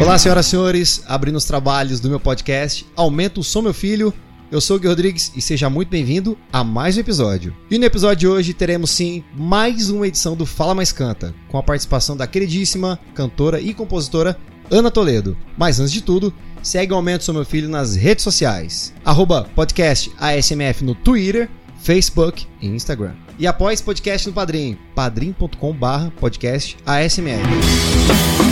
Olá, senhoras e senhores, abrindo os trabalhos do meu podcast Aumenta o Som Meu Filho. Eu sou o Gui Rodrigues e seja muito bem-vindo a mais um episódio. E no episódio de hoje teremos sim mais uma edição do Fala Mais Canta, com a participação da queridíssima cantora e compositora Ana Toledo. Mas antes de tudo, segue o Aumento Sou Meu Filho nas redes sociais. Arroba podcast ASMF no Twitter, Facebook e Instagram. E esse podcast no Padrim, padrim.com barra podcast ASMF.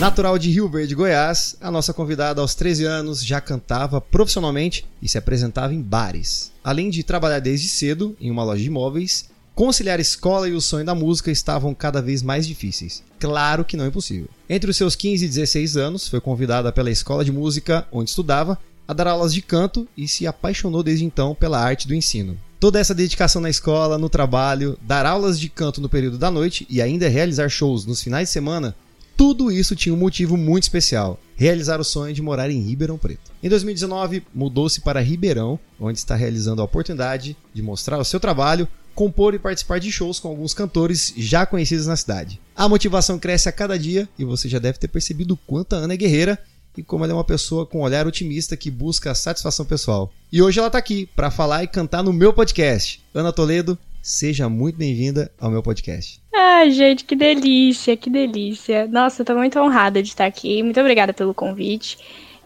Natural de Rio Verde, Goiás, a nossa convidada aos 13 anos já cantava profissionalmente e se apresentava em bares. Além de trabalhar desde cedo em uma loja de imóveis, conciliar escola e o sonho da música estavam cada vez mais difíceis. Claro que não impossível. Entre os seus 15 e 16 anos, foi convidada pela escola de música onde estudava a dar aulas de canto e se apaixonou desde então pela arte do ensino. Toda essa dedicação na escola, no trabalho, dar aulas de canto no período da noite e ainda realizar shows nos finais de semana tudo isso tinha um motivo muito especial: realizar o sonho de morar em Ribeirão Preto. Em 2019, mudou-se para Ribeirão, onde está realizando a oportunidade de mostrar o seu trabalho, compor e participar de shows com alguns cantores já conhecidos na cidade. A motivação cresce a cada dia e você já deve ter percebido quanto a Ana é guerreira e como ela é uma pessoa com um olhar otimista que busca satisfação pessoal. E hoje ela está aqui para falar e cantar no meu podcast. Ana Toledo, seja muito bem-vinda ao meu podcast. Ai, gente, que delícia, que delícia. Nossa, eu tô muito honrada de estar aqui. Muito obrigada pelo convite.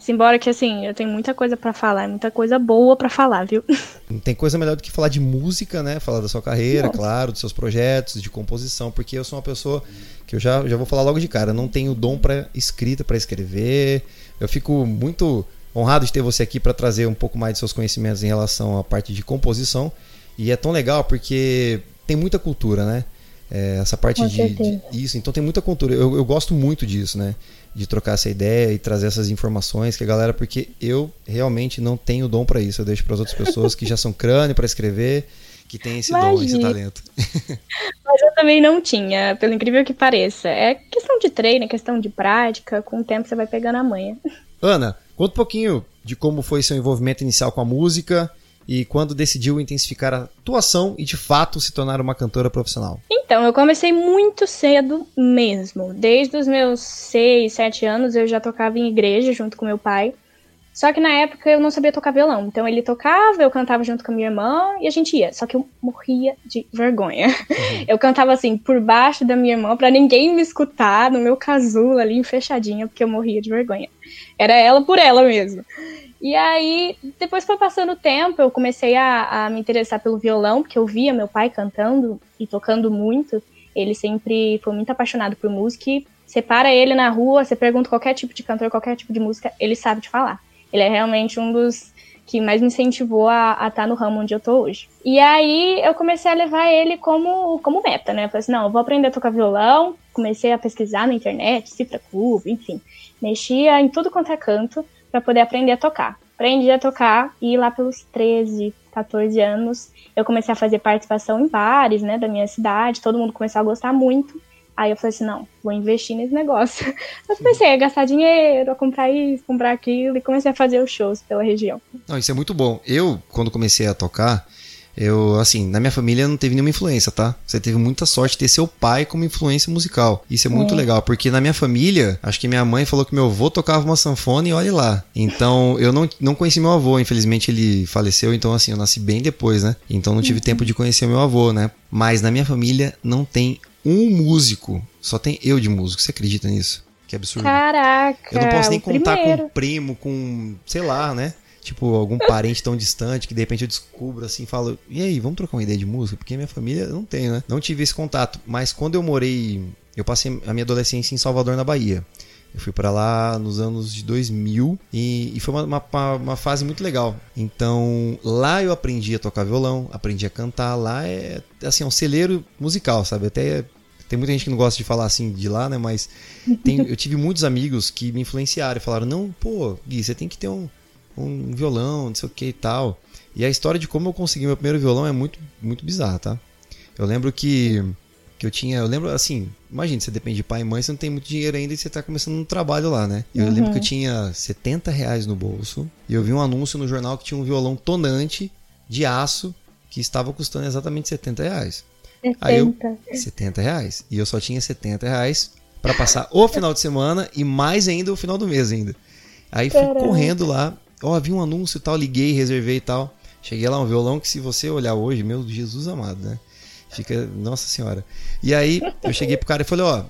Embora que, assim, eu tenho muita coisa para falar, muita coisa boa para falar, viu? Não tem coisa melhor do que falar de música, né? Falar da sua carreira, Nossa. claro, dos seus projetos, de composição, porque eu sou uma pessoa que eu já, já vou falar logo de cara, não tenho dom para escrita, para escrever. Eu fico muito honrado de ter você aqui para trazer um pouco mais de seus conhecimentos em relação à parte de composição. E é tão legal porque tem muita cultura, né? É, essa parte de, de, isso, então tem muita cultura. Eu, eu gosto muito disso, né? De trocar essa ideia e trazer essas informações que a galera, porque eu realmente não tenho dom para isso. Eu deixo para as outras pessoas que já são crânio para escrever, que tem esse Imagina. dom, esse talento. Mas eu também não tinha, pelo incrível que pareça. É questão de treino, é questão de prática. Com o tempo você vai pegando a manha. Ana, conta um pouquinho de como foi seu envolvimento inicial com a música e quando decidiu intensificar a atuação e de fato se tornar uma cantora profissional? Então, eu comecei muito cedo mesmo. Desde os meus 6, 7 anos eu já tocava em igreja junto com meu pai. Só que na época eu não sabia tocar violão. Então ele tocava, eu cantava junto com a minha irmã e a gente ia. Só que eu morria de vergonha. Uhum. Eu cantava assim, por baixo da minha irmã, para ninguém me escutar, no meu casulo ali, fechadinha, porque eu morria de vergonha. Era ela por ela mesmo. E aí, depois foi passando o tempo, eu comecei a, a, me interessar pelo violão, porque eu via meu pai cantando e tocando muito. Ele sempre foi muito apaixonado por música e você para ele na rua, você pergunta qualquer tipo de cantor, qualquer tipo de música, ele sabe te falar. Ele é realmente um dos que mais me incentivou a estar tá no ramo onde eu tô hoje. E aí eu comecei a levar ele como, como meta, né? Eu falei assim, não, eu vou aprender a tocar violão. Comecei a pesquisar na internet, cifra clube, enfim. Mexia em tudo quanto é canto para poder aprender a tocar. Aprendi a tocar e lá pelos 13, 14 anos eu comecei a fazer participação em bares, né, da minha cidade, todo mundo começou a gostar muito. Aí eu falei assim, não, vou investir nesse negócio. Eu comecei a gastar dinheiro, a comprar isso, comprar aquilo e comecei a fazer os shows pela região. Não, isso é muito bom. Eu, quando comecei a tocar, eu, assim, na minha família não teve nenhuma influência, tá? Você teve muita sorte de ter seu pai como influência musical. Isso é muito é. legal, porque na minha família, acho que minha mãe falou que meu avô tocava uma sanfona e olhe lá. Então, eu não, não conheci meu avô, infelizmente ele faleceu, então assim, eu nasci bem depois, né? Então não tive uhum. tempo de conhecer meu avô, né? Mas na minha família não tem um músico, só tem eu de músico. Você acredita nisso? Que absurdo. Caraca! Eu não posso nem contar primeiro. com primo, com, sei lá, né? Tipo, algum parente tão distante que de repente eu descubro assim, falo, e aí, vamos trocar uma ideia de música? Porque minha família não tem, né? Não tive esse contato, mas quando eu morei, eu passei a minha adolescência em Salvador, na Bahia. Eu fui para lá nos anos de 2000 e, e foi uma, uma, uma, fase muito legal. Então lá eu aprendi a tocar violão, aprendi a cantar. Lá é assim, é um celeiro musical, sabe? Até tem muita gente que não gosta de falar assim de lá, né? Mas tem, eu tive muitos amigos que me influenciaram e falaram: não, pô, Gui, você tem que ter um, um violão, não sei o que e tal. E a história de como eu consegui meu primeiro violão é muito, muito bizarra, tá? Eu lembro que, que eu tinha. Eu lembro assim, imagina, você depende de pai e mãe, você não tem muito dinheiro ainda e você tá começando um trabalho lá, né? Eu uhum. lembro que eu tinha 70 reais no bolso e eu vi um anúncio no jornal que tinha um violão tonante de aço que estava custando exatamente 70 reais. 70. Aí eu, 70 reais. E eu só tinha 70 reais para passar o final de semana e mais ainda o final do mês ainda. Aí fui Caraca. correndo lá, ó, vi um anúncio e tal, liguei, reservei e tal. Cheguei lá, um violão que se você olhar hoje, meu Jesus amado, né? Fica, nossa senhora. E aí eu cheguei pro cara e falei, ó,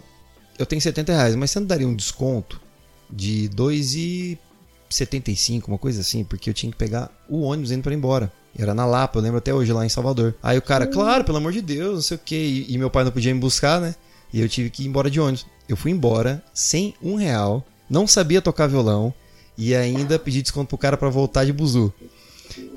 eu tenho 70 reais, mas você não daria um desconto de 2,75, uma coisa assim, porque eu tinha que pegar o ônibus indo pra ir embora. Era na Lapa, eu lembro até hoje, lá em Salvador. Aí o cara, claro, pelo amor de Deus, não sei o quê. E, e meu pai não podia me buscar, né? E eu tive que ir embora de ônibus. Eu fui embora sem um real, não sabia tocar violão e ainda pedi desconto pro cara pra voltar de buzu.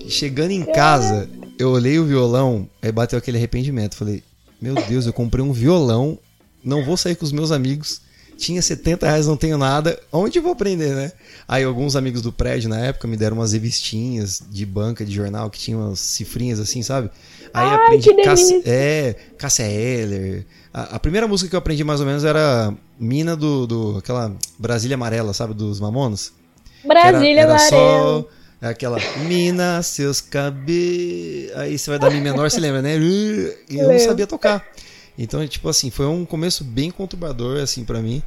Chegando em casa, eu olhei o violão, aí bateu aquele arrependimento. Falei, meu Deus, eu comprei um violão, não vou sair com os meus amigos. Tinha 70 reais, não tenho nada. Onde vou aprender, né? Aí alguns amigos do prédio na época me deram umas revistinhas de banca, de jornal, que tinham umas cifrinhas assim, sabe? Aí Ai, aprendi que Cass- delícia. é, Cássia Eller. A, a primeira música que eu aprendi mais ou menos era Mina do, do aquela Brasília Amarela, sabe? Dos Mamonas. Que era- Brasília era, só aquela Mina, seus cabelos. Aí você vai dar Mi menor, você lembra, né? E eu não sabia tocar. Então, tipo assim, foi um começo bem conturbador, assim, pra mim.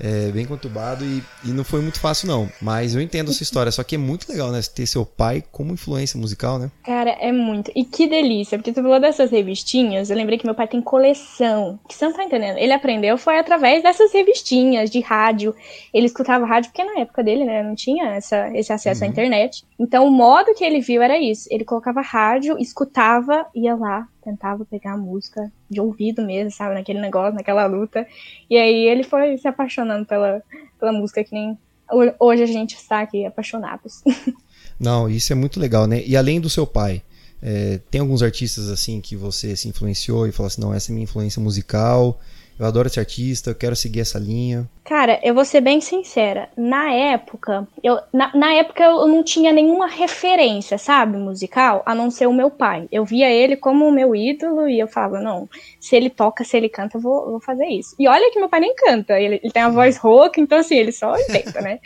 É, bem conturbado e, e não foi muito fácil, não. Mas eu entendo essa história. Só que é muito legal, né? Ter seu pai como influência musical, né? Cara, é muito. E que delícia, porque tu falou dessas revistinhas, eu lembrei que meu pai tem coleção. Que você não tá entendendo. Ele aprendeu foi através dessas revistinhas de rádio. Ele escutava rádio porque na época dele, né, não tinha essa, esse acesso à Uhum. internet. Então o modo que ele viu era isso. Ele colocava rádio, escutava, ia lá, tentava pegar a música de ouvido mesmo, sabe, naquele negócio, naquela luta. E aí ele foi se apaixonando pela, pela música que nem ho- hoje a gente está aqui apaixonados. Não, isso é muito legal, né? E além do seu pai, é, tem alguns artistas assim que você se influenciou e falou assim, não, essa é minha influência musical, eu adoro esse artista, eu quero seguir essa linha. Cara, eu vou ser bem sincera. Na época, eu, na, na época eu não tinha nenhuma referência, sabe, musical, a não ser o meu pai. Eu via ele como o meu ídolo e eu falava, não, se ele toca, se ele canta, eu vou, eu vou fazer isso. E olha que meu pai nem canta, ele, ele tem a voz rouca, então assim, ele só inventa, né?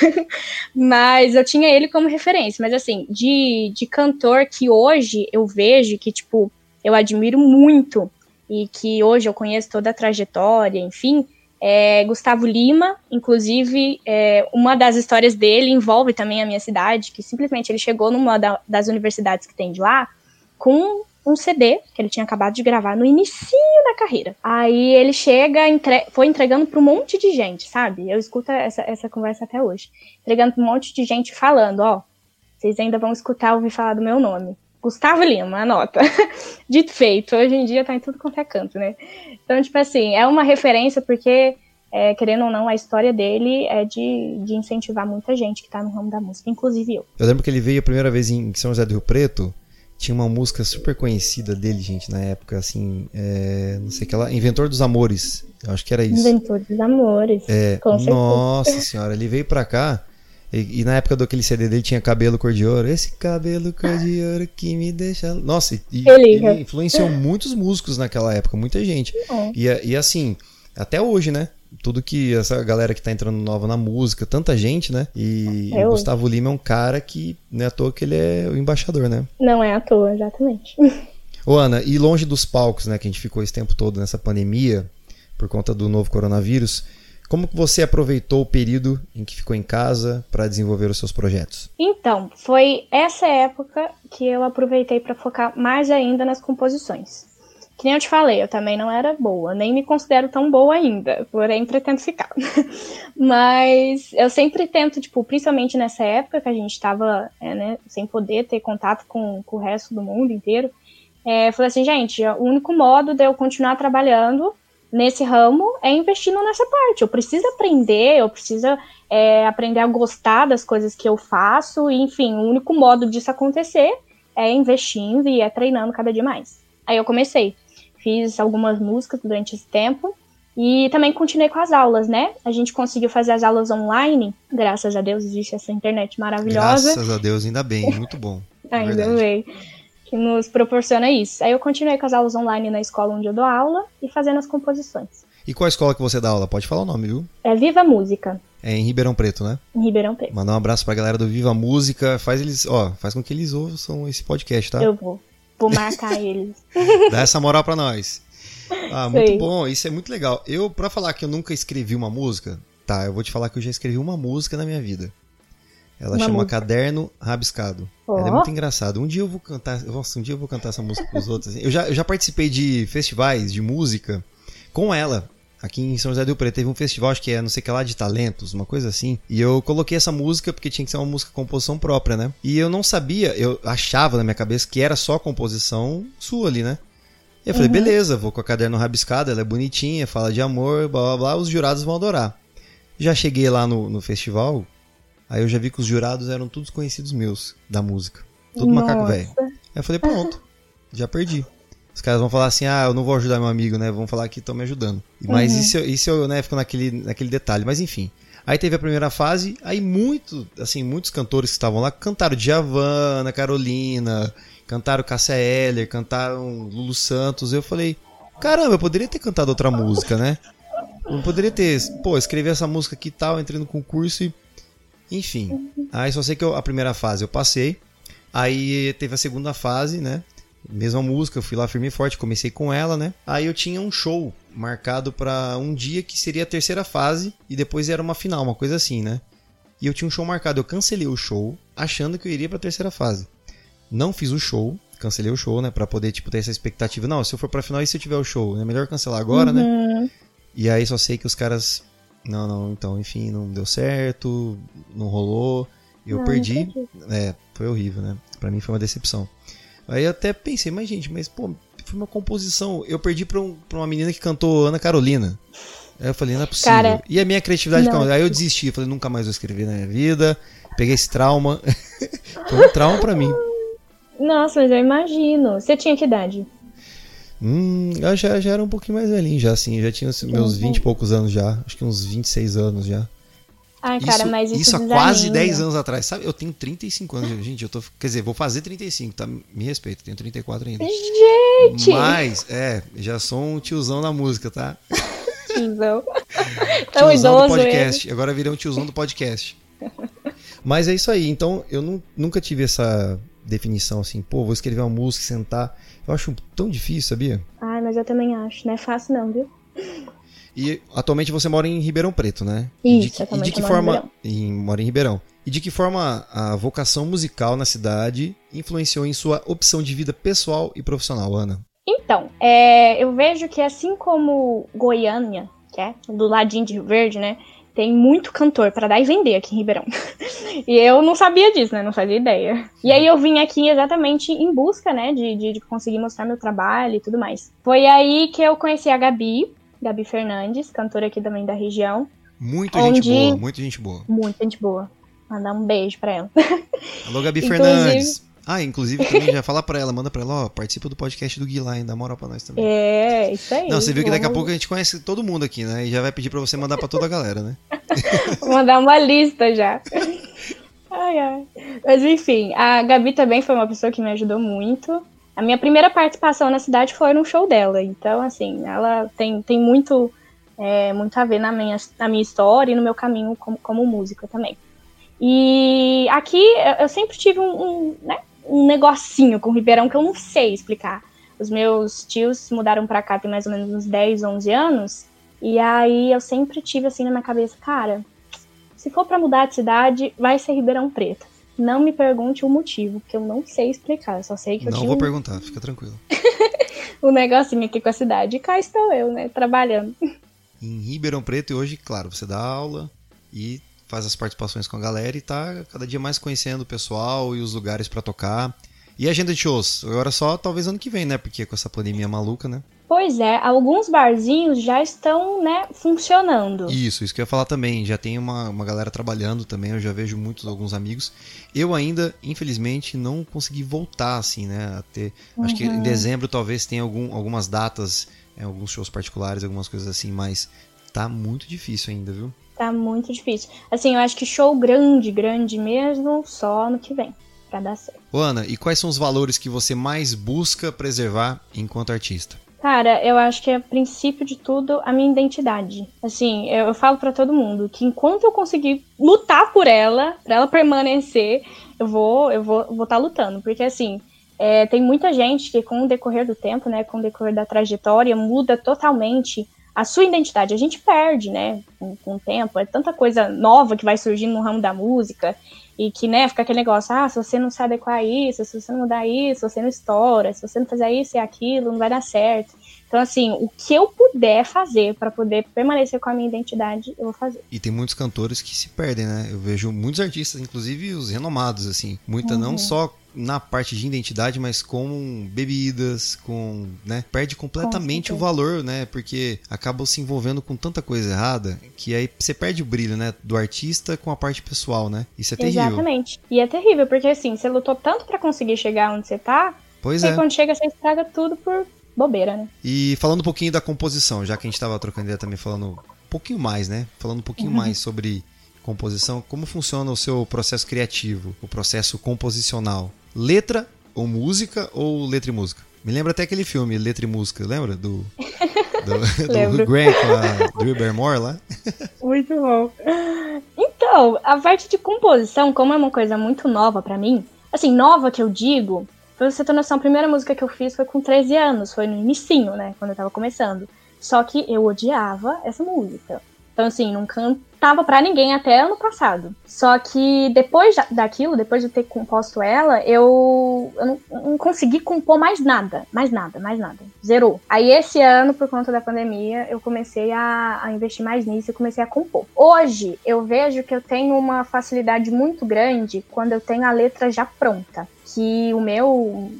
mas eu tinha ele como referência. Mas assim, de, de cantor que hoje eu vejo que, tipo, eu admiro muito e que hoje eu conheço toda a trajetória, enfim, é Gustavo Lima. Inclusive, é, uma das histórias dele envolve também a minha cidade, que simplesmente ele chegou numa da- das universidades que tem de lá com um CD que ele tinha acabado de gravar no inicinho da carreira. Aí ele chega, entre- foi entregando para um monte de gente, sabe? Eu escuto essa, essa conversa até hoje. Entregando para um monte de gente falando, ó, vocês ainda vão escutar ouvir falar do meu nome. Gustavo Lima, anota. Dito feito, hoje em dia tá em tudo quanto é canto, né? Então, tipo assim, é uma referência porque, é, querendo ou não, a história dele é de, de incentivar muita gente que tá no ramo da música, inclusive eu. Eu lembro que ele veio a primeira vez em São José do Rio Preto, tinha uma música super conhecida dele, gente, na época, assim, é, não sei o que lá, Inventor dos Amores, eu acho que era isso. Inventor dos amores. É, nossa senhora, ele veio pra cá e, e na época daquele CD dele tinha cabelo cor de ouro. Esse cabelo cor de ouro que me deixa. Nossa, e, Ele- influenciou muitos músicos naquela época, muita gente. É. E, e assim, até hoje, né? Tudo que essa galera que tá entrando nova na música, tanta gente, né? E É o. Gustavo Lima é um cara que, não é à toa que ele é o embaixador, né? Não é à toa, exatamente. Ô Ana, e longe dos palcos, né, que a gente ficou esse tempo todo nessa pandemia, por conta do novo coronavírus, como que você aproveitou o período em que ficou em casa para desenvolver os seus projetos? Então, foi essa época que eu aproveitei para focar mais ainda nas composições. Que nem eu te falei, eu também não era boa, nem me considero tão boa ainda, porém pretendo ficar. Mas eu sempre tento, tipo, principalmente nessa época que a gente estava né, sem poder ter contato com, com o resto do mundo inteiro, é, falei assim, gente, o único modo de eu continuar trabalhando nesse ramo é investindo nessa parte. Eu preciso aprender, eu preciso é, aprender a gostar das coisas que eu faço, e, enfim, o único modo disso acontecer é investindo e é treinando cada dia mais. Aí eu comecei, fiz algumas músicas durante esse tempo e também continuei com as aulas, né? A gente conseguiu fazer as aulas online, graças a Deus existe essa internet maravilhosa. Graças a Deus, ainda bem, muito bom. Ainda verdade. bem. Que nos proporciona isso. Aí eu continuei com as aulas online na escola onde eu dou aula e fazendo as composições. E qual escola que você dá aula? Pode falar o nome, viu? É Viva Música, É em Ribeirão Preto, né? em Ribeirão Preto. Mandar um abraço pra galera do Viva Música, faz eles, ó, faz com que eles ouçam esse podcast, tá? Eu vou. Vou marcar eles. Dá essa moral pra nós. Ah, muito bom, isso é muito legal. Eu, pra falar que eu nunca escrevi uma música, tá, eu vou te falar que eu já escrevi uma música na minha vida. Ela uma chama música. Caderno Rabiscado. Oh. Ela é muito engraçada. Um dia eu vou cantar. Nossa, um dia eu vou cantar essa música pros outros. Eu já, eu já participei de festivais de música com ela. Aqui em São José do Preto teve um festival, acho que é não sei que lá, de talentos, uma coisa assim. E eu coloquei essa música porque tinha que ser uma música composição própria, né? E eu não sabia, eu achava na minha cabeça que era só composição sua ali, né? E eu falei, uhum. beleza, vou com a caderno rabiscada, ela é bonitinha, fala de amor, blá blá blá, os jurados vão adorar. Já cheguei lá no, no festival, aí eu já vi que os jurados eram todos conhecidos meus da música. Tudo Nossa. macaco velho. Aí eu falei, pronto, já perdi. Os caras vão falar assim, ah, eu não vou ajudar meu amigo, né? Vão falar que estão me ajudando. Mas uhum. isso, isso eu né, fico naquele, naquele detalhe. Mas enfim. Aí teve a primeira fase, aí muito, assim, muitos cantores que estavam lá cantaram Djavan, Carolina, cantaram Cássia Eller, cantaram Lulu Santos. Eu falei, caramba, eu poderia ter cantado outra música, né? Eu poderia ter, pô, escrevi essa música aqui e tal, entrei no concurso e. Enfim. Aí só sei que eu, a primeira fase eu passei. Aí teve a segunda fase, né? Mesma música, eu fui lá firme e forte, comecei com ela, né? Aí eu tinha um show marcado para um dia que seria a terceira fase e depois era uma final, uma coisa assim, né? E eu tinha um show marcado, eu cancelei o show achando que eu iria para a terceira fase. Não fiz o show, cancelei o show, né, para poder tipo ter essa expectativa. Não, se eu for para final e se eu tiver o show, é melhor cancelar agora, né? uhum. né? E aí só sei que os caras não, não, então, enfim, não deu certo, não rolou. Eu não, perdi. Não é, foi horrível, né? Para mim foi uma decepção. Aí eu até pensei, mas gente, mas pô, foi uma composição. Eu perdi pra, um, pra uma menina que cantou Ana Carolina. Aí eu falei, não é possível. Cara, e a minha criatividade, não. aí eu desisti, eu falei, nunca mais vou escrever na minha vida. Peguei esse trauma. foi um trauma pra mim. Nossa, mas eu imagino. Você tinha que idade? Hum, eu já, já era um pouquinho mais velhinho, já assim, já tinha meus 20 e poucos anos já, acho que uns 26 anos já. Ai, cara, isso, mas isso Isso há quase 10 anos atrás, sabe? Eu tenho 35 anos, gente, eu tô, quer dizer, vou fazer 35, tá? Me respeito, tenho 34 ainda. Gente! Mas, é, já sou um tiozão na música, tá? Tiozão. Tão tiozão idoso do podcast, ele. agora virei um tiozão do podcast. Mas é isso aí, então eu não, nunca tive essa definição assim, pô, vou escrever uma música, sentar. Eu acho tão difícil, sabia? Ai, mas eu também acho, não é fácil não, viu? E atualmente você mora em Ribeirão Preto, né? Isso, e de, e de que forma em, mora em Ribeirão? E de que forma a vocação musical na cidade influenciou em sua opção de vida pessoal e profissional, Ana? Então, é, eu vejo que assim como Goiânia, que é do ladinho de Rio Verde, né? Tem muito cantor para dar e vender aqui em Ribeirão. e eu não sabia disso, né? Não fazia ideia. E aí eu vim aqui exatamente em busca, né? De, de, de conseguir mostrar meu trabalho e tudo mais. Foi aí que eu conheci a Gabi, Gabi Fernandes, cantora aqui também da região. Muita onde... gente boa, muita gente boa. Muita gente boa. Mandar um beijo pra ela. Alô, Gabi Fernandes. Ah, inclusive também já fala pra ela, manda pra ela, ó, participa do podcast do Gui lá, dá moral pra nós também. É, isso aí. Não, você viu que daqui a pouco a gente conhece todo mundo aqui, né? E já vai pedir pra você mandar pra toda a galera, né? Vou mandar uma lista já. Ai, ai. Mas enfim, a Gabi também foi uma pessoa que me ajudou muito. A minha primeira participação na cidade foi no show dela. Então, assim, ela tem, tem muito, é, muito a ver na minha, na minha história e no meu caminho como, como música também. E aqui eu sempre tive um, um, né, um negocinho com o Ribeirão que eu não sei explicar. Os meus tios mudaram para cá tem mais ou menos uns 10, 11 anos. E aí eu sempre tive assim na minha cabeça, cara, se for para mudar de cidade, vai ser Ribeirão Preto. Não me pergunte o motivo, que eu não sei explicar. Eu só sei que eu Não vou um... perguntar, fica tranquilo. um negocinho aqui com a cidade. E cá estou eu, né? Trabalhando. Em Ribeirão Preto, e hoje, claro, você dá aula e faz as participações com a galera e tá cada dia mais conhecendo o pessoal e os lugares para tocar. E a agenda de shows? Agora só talvez ano que vem, né? Porque com essa pandemia maluca, né? Pois é, alguns barzinhos já estão, né, funcionando. Isso, isso que eu ia falar também. Já tem uma, uma galera trabalhando também, eu já vejo muitos, alguns amigos. Eu ainda, infelizmente, não consegui voltar, assim, né? A ter, uhum. Acho que em uhum. dezembro talvez tenha algum, algumas datas, é, alguns shows particulares, algumas coisas assim, mas tá muito difícil ainda, viu? Tá muito difícil. Assim, eu acho que show grande, grande mesmo, só ano que vem, pra dar certo. Ana, e quais são os valores que você mais busca preservar enquanto artista? Cara, eu acho que é princípio de tudo a minha identidade. Assim, eu, eu falo para todo mundo que enquanto eu conseguir lutar por ela, para ela permanecer, eu vou, eu vou, vou estar tá lutando, porque assim, é, tem muita gente que com o decorrer do tempo, né, com o decorrer da trajetória, muda totalmente a sua identidade. A gente perde, né, com, com o tempo. É tanta coisa nova que vai surgindo no ramo da música e que, né, fica aquele negócio, ah, se você não se adequar a isso, se você não mudar isso, você não estoura, se você não fizer isso e aquilo, não vai dar certo. Então, assim, o que eu puder fazer para poder permanecer com a minha identidade, eu vou fazer. E tem muitos cantores que se perdem, né? Eu vejo muitos artistas, inclusive os renomados, assim. Muita uhum. não só na parte de identidade, mas com bebidas, com, né, perde completamente com o valor, né, porque acabam se envolvendo com tanta coisa errada que aí você perde o brilho, né, do artista com a parte pessoal, né? Isso é terrível. Exatamente. E é terrível porque assim, você lutou tanto para conseguir chegar onde você tá, pois é. quando chega você estraga tudo por bobeira, né? E falando um pouquinho da composição, já que a gente tava trocando ideia também falando um pouquinho mais, né? Falando um pouquinho uhum. mais sobre composição, como funciona o seu processo criativo, o processo composicional? Letra ou música ou letra e música? Me lembra até aquele filme, Letra e Música, lembra? Do, do, do Grant com a Drew Barrymore lá. Muito bom. Então, a parte de composição, como é uma coisa muito nova para mim, assim, nova que eu digo, Pra você ter noção, a primeira música que eu fiz foi com 13 anos, foi no inicinho, né? Quando eu tava começando. Só que eu odiava essa música. Então, assim, não cantava pra ninguém até ano passado. Só que depois daquilo, depois de ter composto ela, eu, eu não, não, consegui compor mais nada. Mais nada, mais nada. Zerou. Aí esse ano, por conta da pandemia, eu comecei a, a investir mais nisso e comecei a compor. Hoje, eu vejo que eu tenho uma facilidade muito grande quando eu tenho a letra já pronta que o meu,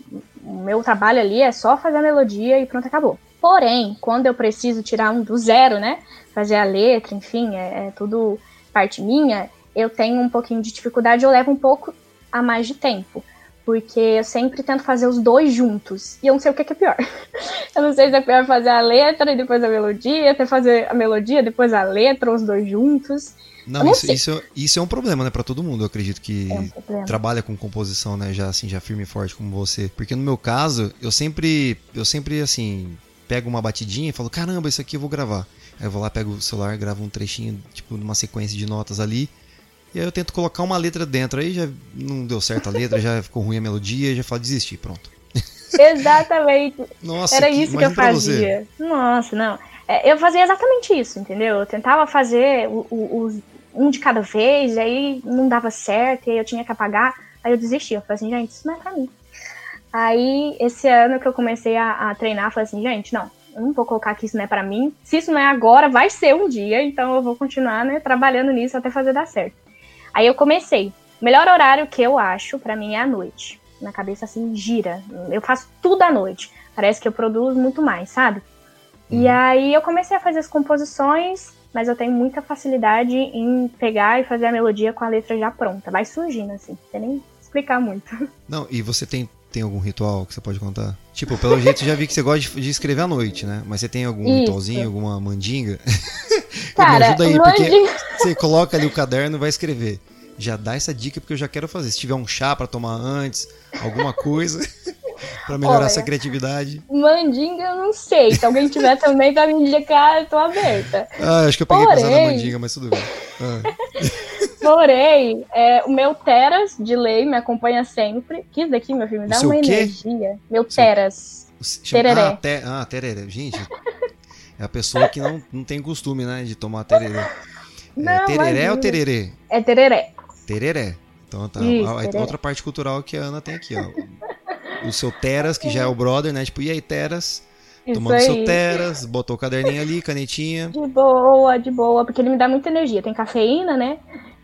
o meu trabalho ali é só fazer a melodia e pronto, acabou. Porém, quando eu preciso tirar um do zero, né? Fazer a letra, enfim, é, é tudo parte minha, eu tenho um pouquinho de dificuldade, eu levo um pouco a mais de tempo. Porque eu sempre tento fazer os dois juntos. E eu não sei o que é, que é pior. eu não sei se é pior fazer a letra e depois a melodia, até fazer a melodia, depois a letra, os dois juntos. Não, não isso, isso, isso, é um problema, né, para todo mundo. Eu acredito que é um trabalha com composição, né, já assim, já firme e forte como você. Porque no meu caso, eu sempre, eu sempre assim, pego uma batidinha e falo, caramba, isso aqui eu vou gravar. Aí eu vou lá, pego o celular, gravo um trechinho, tipo, numa sequência de notas ali. E aí eu tento colocar uma letra dentro. Aí já não deu certo a letra, já ficou ruim a melodia, já falo, desistir, pronto. Exatamente. Nossa, Era que, isso que eu fazia. Nossa, não. É, eu fazia exatamente isso, entendeu? Eu tentava fazer o, o, um de cada vez, aí não dava certo, e aí eu tinha que apagar, aí eu desisti. Eu falei assim, gente, isso não é pra mim. Aí, esse ano que eu comecei a, a treinar, eu falei assim, gente, não, eu não vou colocar que isso não é para mim. Se isso não é agora, vai ser um dia, então eu vou continuar, né, trabalhando nisso até fazer dar certo. Aí eu comecei. O melhor horário que eu acho para mim é a noite. Na cabeça assim gira. Eu faço tudo à noite. Parece que eu produzo muito mais, sabe? E uhum. aí eu comecei a fazer as composições mas eu tenho muita facilidade em pegar e fazer a melodia com a letra já pronta. Vai surgindo, assim, não sei nem explicar muito. Não, e você tem, tem algum ritual que você pode contar? Tipo, pelo jeito já vi que você gosta de, escrever à noite, né? Mas você tem algum Isso. ritualzinho, alguma mandinga? Cara, me ajuda aí, mandinga... porque você coloca ali o caderno e vai escrever. Já dá essa dica porque eu já quero fazer. Se tiver um chá para tomar antes, alguma coisa. Pra melhorar Olha, essa criatividade. Mandinga eu não sei. Se alguém tiver também pra me indicar, eu tô aberta. Ah, acho que eu peguei Porém... pesado na mandinga, mas tudo bem. Ah. Porém, é, o meu Teras de lei me acompanha sempre. Que isso daqui, meu filho, me dá uma energia. Meu Teras. Tereré. Ah, te... ah, tereré. Gente, é a pessoa que não, não tem costume, né, de tomar tereré. É, não, é tereré imagina. ou tererê? É tereré. Tereré. Então tá. Isso, a, outra parte cultural que a Ana tem aqui, ó o seu Teras, que já é o brother, né? Tipo, e aí, Teras? Isso tomando aí. seu Teras, botou o caderninho ali, canetinha. De boa, de boa, porque ele me dá muita energia. Tem cafeína, né?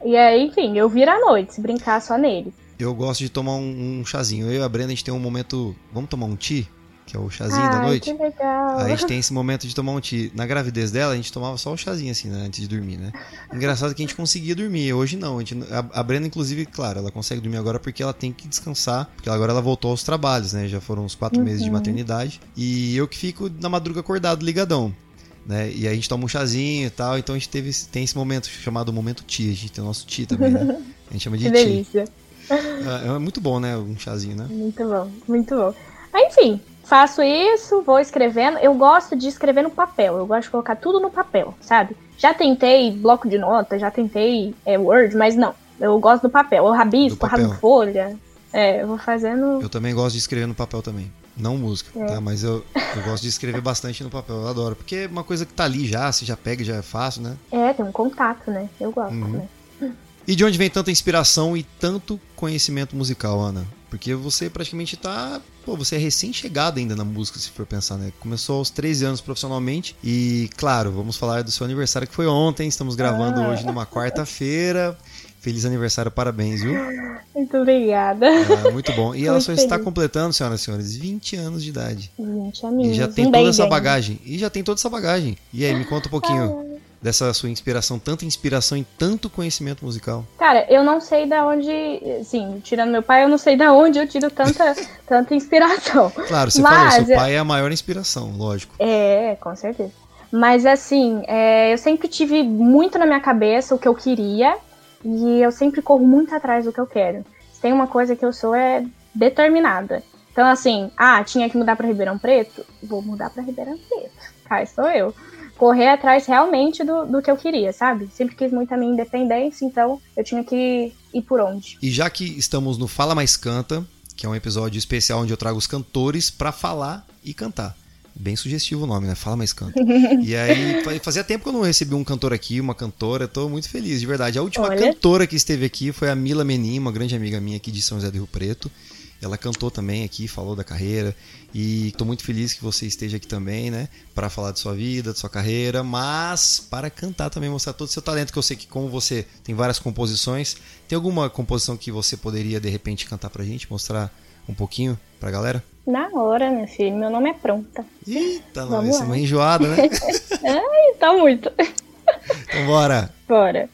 E aí, enfim, eu viro à noite, se brincar só nele. Eu gosto de tomar um, um chazinho. Eu e a Brenda, a gente tem um momento. Vamos tomar um tea? que é o chazinho Ai, da noite. Que legal. Aí a gente tem esse momento de tomar um tea. Na gravidez dela, a gente tomava só o chazinho assim, né, antes de dormir, né? Engraçado que a gente conseguia dormir. Hoje não. A, gente, a, a Brenda, inclusive, claro, ela consegue dormir agora porque ela tem que descansar, porque agora ela voltou aos trabalhos, né? Já foram uns quatro uhum. meses de maternidade. E eu que fico na madruga acordado, ligadão. Né? E a gente toma um chazinho e tal, então a gente teve, tem esse momento chamado momento tia, a gente tem o nosso tia também, né? A gente chama de que delícia. É, é muito bom, né? Um chazinho, né? Muito bom, muito bom. Aí, enfim, faço isso, vou escrevendo. Eu gosto de escrever no papel. Eu gosto de colocar tudo no papel, sabe? Já tentei bloco de notas, já tentei é, Word, mas não. Eu gosto do papel. Eu rabisco, rabisco folha. É, eu vou fazendo. Eu também gosto de escrever no papel também. Não música, é. tá? Mas eu, eu gosto de escrever bastante no papel, eu adoro. Porque é uma coisa que tá ali já, se já pega, já é fácil, né? É, tem um contato, né? Eu gosto, uhum. né? E de onde vem tanta inspiração e tanto conhecimento musical, Ana? Porque você praticamente tá. Pô, você é recém-chegado ainda na música, se for pensar, né? Começou aos 13 anos profissionalmente. E, claro, vamos falar do seu aniversário que foi ontem. Estamos gravando ah. hoje numa quarta-feira. Feliz aniversário, parabéns, viu? Muito obrigada. Ah, muito bom. E ela só feliz. está completando, senhoras e senhores, 20 anos de idade. 20 anos. E já tem um toda essa bagagem. E já tem toda essa bagagem. E aí, me conta um pouquinho. Ah dessa sua inspiração, tanta inspiração e tanto conhecimento musical? Cara, eu não sei da onde, sim, tirando meu pai, eu não sei da onde eu tiro tanta, tanta inspiração. Claro, você Mas, falou, seu pai é a maior inspiração, lógico. É, com certeza. Mas assim, é, eu sempre tive muito na minha cabeça o que eu queria e eu sempre corro muito atrás do que eu quero. Se tem uma coisa que eu sou é determinada. Então assim, ah, tinha que mudar para Ribeirão Preto, vou mudar para Ribeirão Preto. Cá sou eu correr atrás realmente do, do que eu queria, sabe? Sempre quis muito a minha independência, então eu tinha que ir por onde. E já que estamos no Fala Mais Canta, que é um episódio especial onde eu trago os cantores para falar e cantar. Bem sugestivo o nome, né? Fala mais canta. e aí, fazia tempo que eu não recebi um cantor aqui, uma cantora. Tô muito feliz, de verdade. A última Olha. cantora que esteve aqui foi a Mila Menin, uma grande amiga minha aqui de São José do Rio Preto. Ela cantou também aqui, falou da carreira e estou muito feliz que você esteja aqui também, né, para falar de sua vida, de sua carreira, mas para cantar também mostrar todo o seu talento, que eu sei que como você tem várias composições, tem alguma composição que você poderia de repente cantar pra gente, mostrar um pouquinho pra galera? Na hora, meu filho, meu nome é pronta. Eita, não, essa é uma enjoada, né? Ai, tá muito. Então bora. Bora.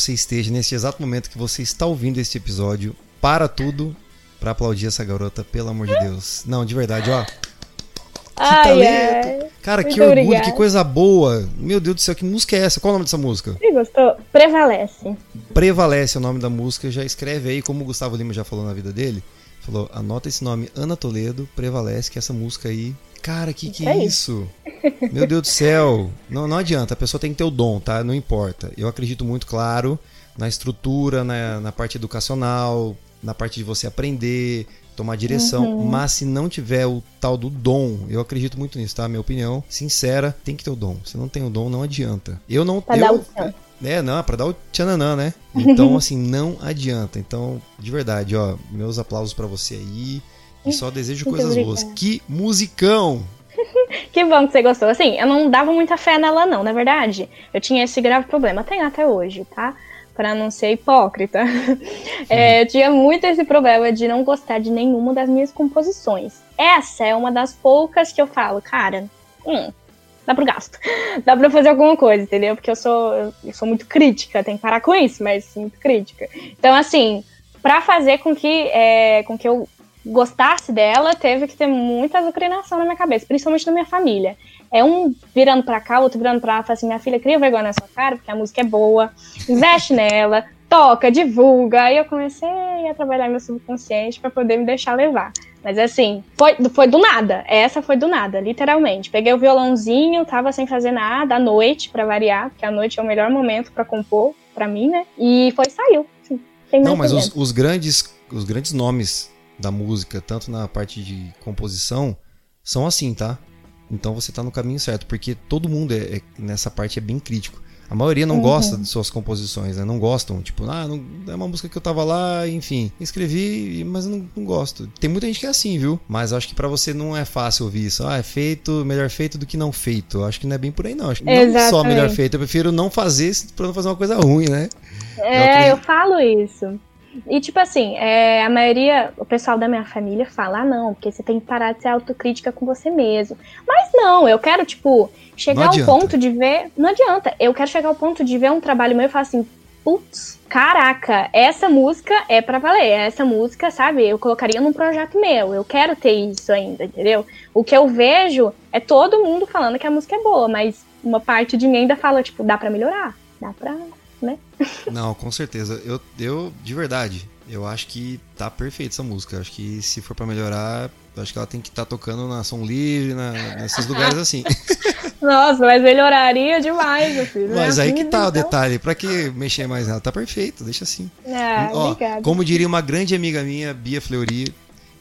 Você esteja, nesse exato momento que você está ouvindo este episódio, para tudo para aplaudir essa garota, pelo amor de Deus. Não, de verdade, ó. Que ai, talento. Ai. Cara, Muito que orgulho, obrigada. que coisa boa. Meu Deus do céu, que música é essa? Qual é o nome dessa música? Você gostou? Prevalece. Prevalece é o nome da música. Já escreve aí, como o Gustavo Lima já falou na vida dele. Falou, anota esse nome, Ana Toledo, Prevalece, que essa música aí Cara, que que é isso? Meu Deus do céu. Não, não adianta, a pessoa tem que ter o dom, tá? Não importa. Eu acredito muito, claro, na estrutura, na, na parte educacional, na parte de você aprender, tomar direção. Uhum. Mas se não tiver o tal do dom, eu acredito muito nisso, tá? Minha opinião, sincera, tem que ter o dom. Se não tem o dom, não adianta. Eu não. Pra eu. É, não, pra dar o tchananã, né? Então, assim, não adianta. Então, de verdade, ó, meus aplausos para você aí. E só desejo Muito coisas obrigada. boas. Que musicão! que bom que você gostou. Assim, eu não dava muita fé nela, não, na verdade. Eu tinha esse grave problema. Tenho até hoje, tá? Pra não ser hipócrita. É, eu tinha muito esse problema de não gostar de nenhuma das minhas composições. Essa é uma das poucas que eu falo, cara, hum, dá pro gasto. Dá pra fazer alguma coisa, entendeu? Porque eu sou, eu sou muito crítica, tem que parar com isso, mas muito crítica. Então, assim, para fazer com que, é, com que eu gostasse dela, teve que ter muita azucrinação na minha cabeça, principalmente na minha família. É um virando pra cá, outro virando pra lá, fala assim, minha filha, cria vergonha na sua cara, porque a música é boa, investe nela, toca, divulga. Aí eu comecei a trabalhar meu subconsciente para poder me deixar levar. Mas assim, foi, foi do nada. Essa foi do nada, literalmente. Peguei o violãozinho, tava sem fazer nada, à noite, para variar, porque a noite é o melhor momento para compor, para mim, né? E foi, saiu. Assim, Não, mas os, os, grandes, os grandes nomes da música, tanto na parte de composição, são assim, tá? Então você tá no caminho certo, porque todo mundo é, é nessa parte é bem crítico. A maioria não uhum. gosta de suas composições, né? Não gostam. Tipo, ah, não, é uma música que eu tava lá, enfim. Escrevi, mas não, não gosto. Tem muita gente que é assim, viu? Mas acho que para você não é fácil ouvir isso. Ah, é feito, melhor feito do que não feito. Acho que não é bem por aí, não. Acho que não só melhor feito. Eu prefiro não fazer pra não fazer uma coisa ruim, né? É, é eu falo isso. E, tipo assim, é, a maioria, o pessoal da minha família fala, ah, não, porque você tem que parar de ser autocrítica com você mesmo. Mas não, eu quero, tipo, chegar ao ponto de ver. Não adianta. Eu quero chegar ao ponto de ver um trabalho meu e falar assim, putz, caraca, essa música é para valer. Essa música, sabe, eu colocaria num projeto meu. Eu quero ter isso ainda, entendeu? O que eu vejo é todo mundo falando que a música é boa, mas uma parte de mim ainda fala, tipo, dá para melhorar. Dá pra né? Não, com certeza. Eu, eu, de verdade, eu acho que tá perfeita essa música. Eu acho que se for para melhorar, acho que ela tem que estar tá tocando na Som Livre, na, nesses lugares assim. Nossa, mas melhoraria demais, meu filho. Mas aí que tá então... o detalhe. Pra que mexer mais nela? Tá perfeito, deixa assim. Ah, Ó, como diria uma grande amiga minha, Bia Fleury,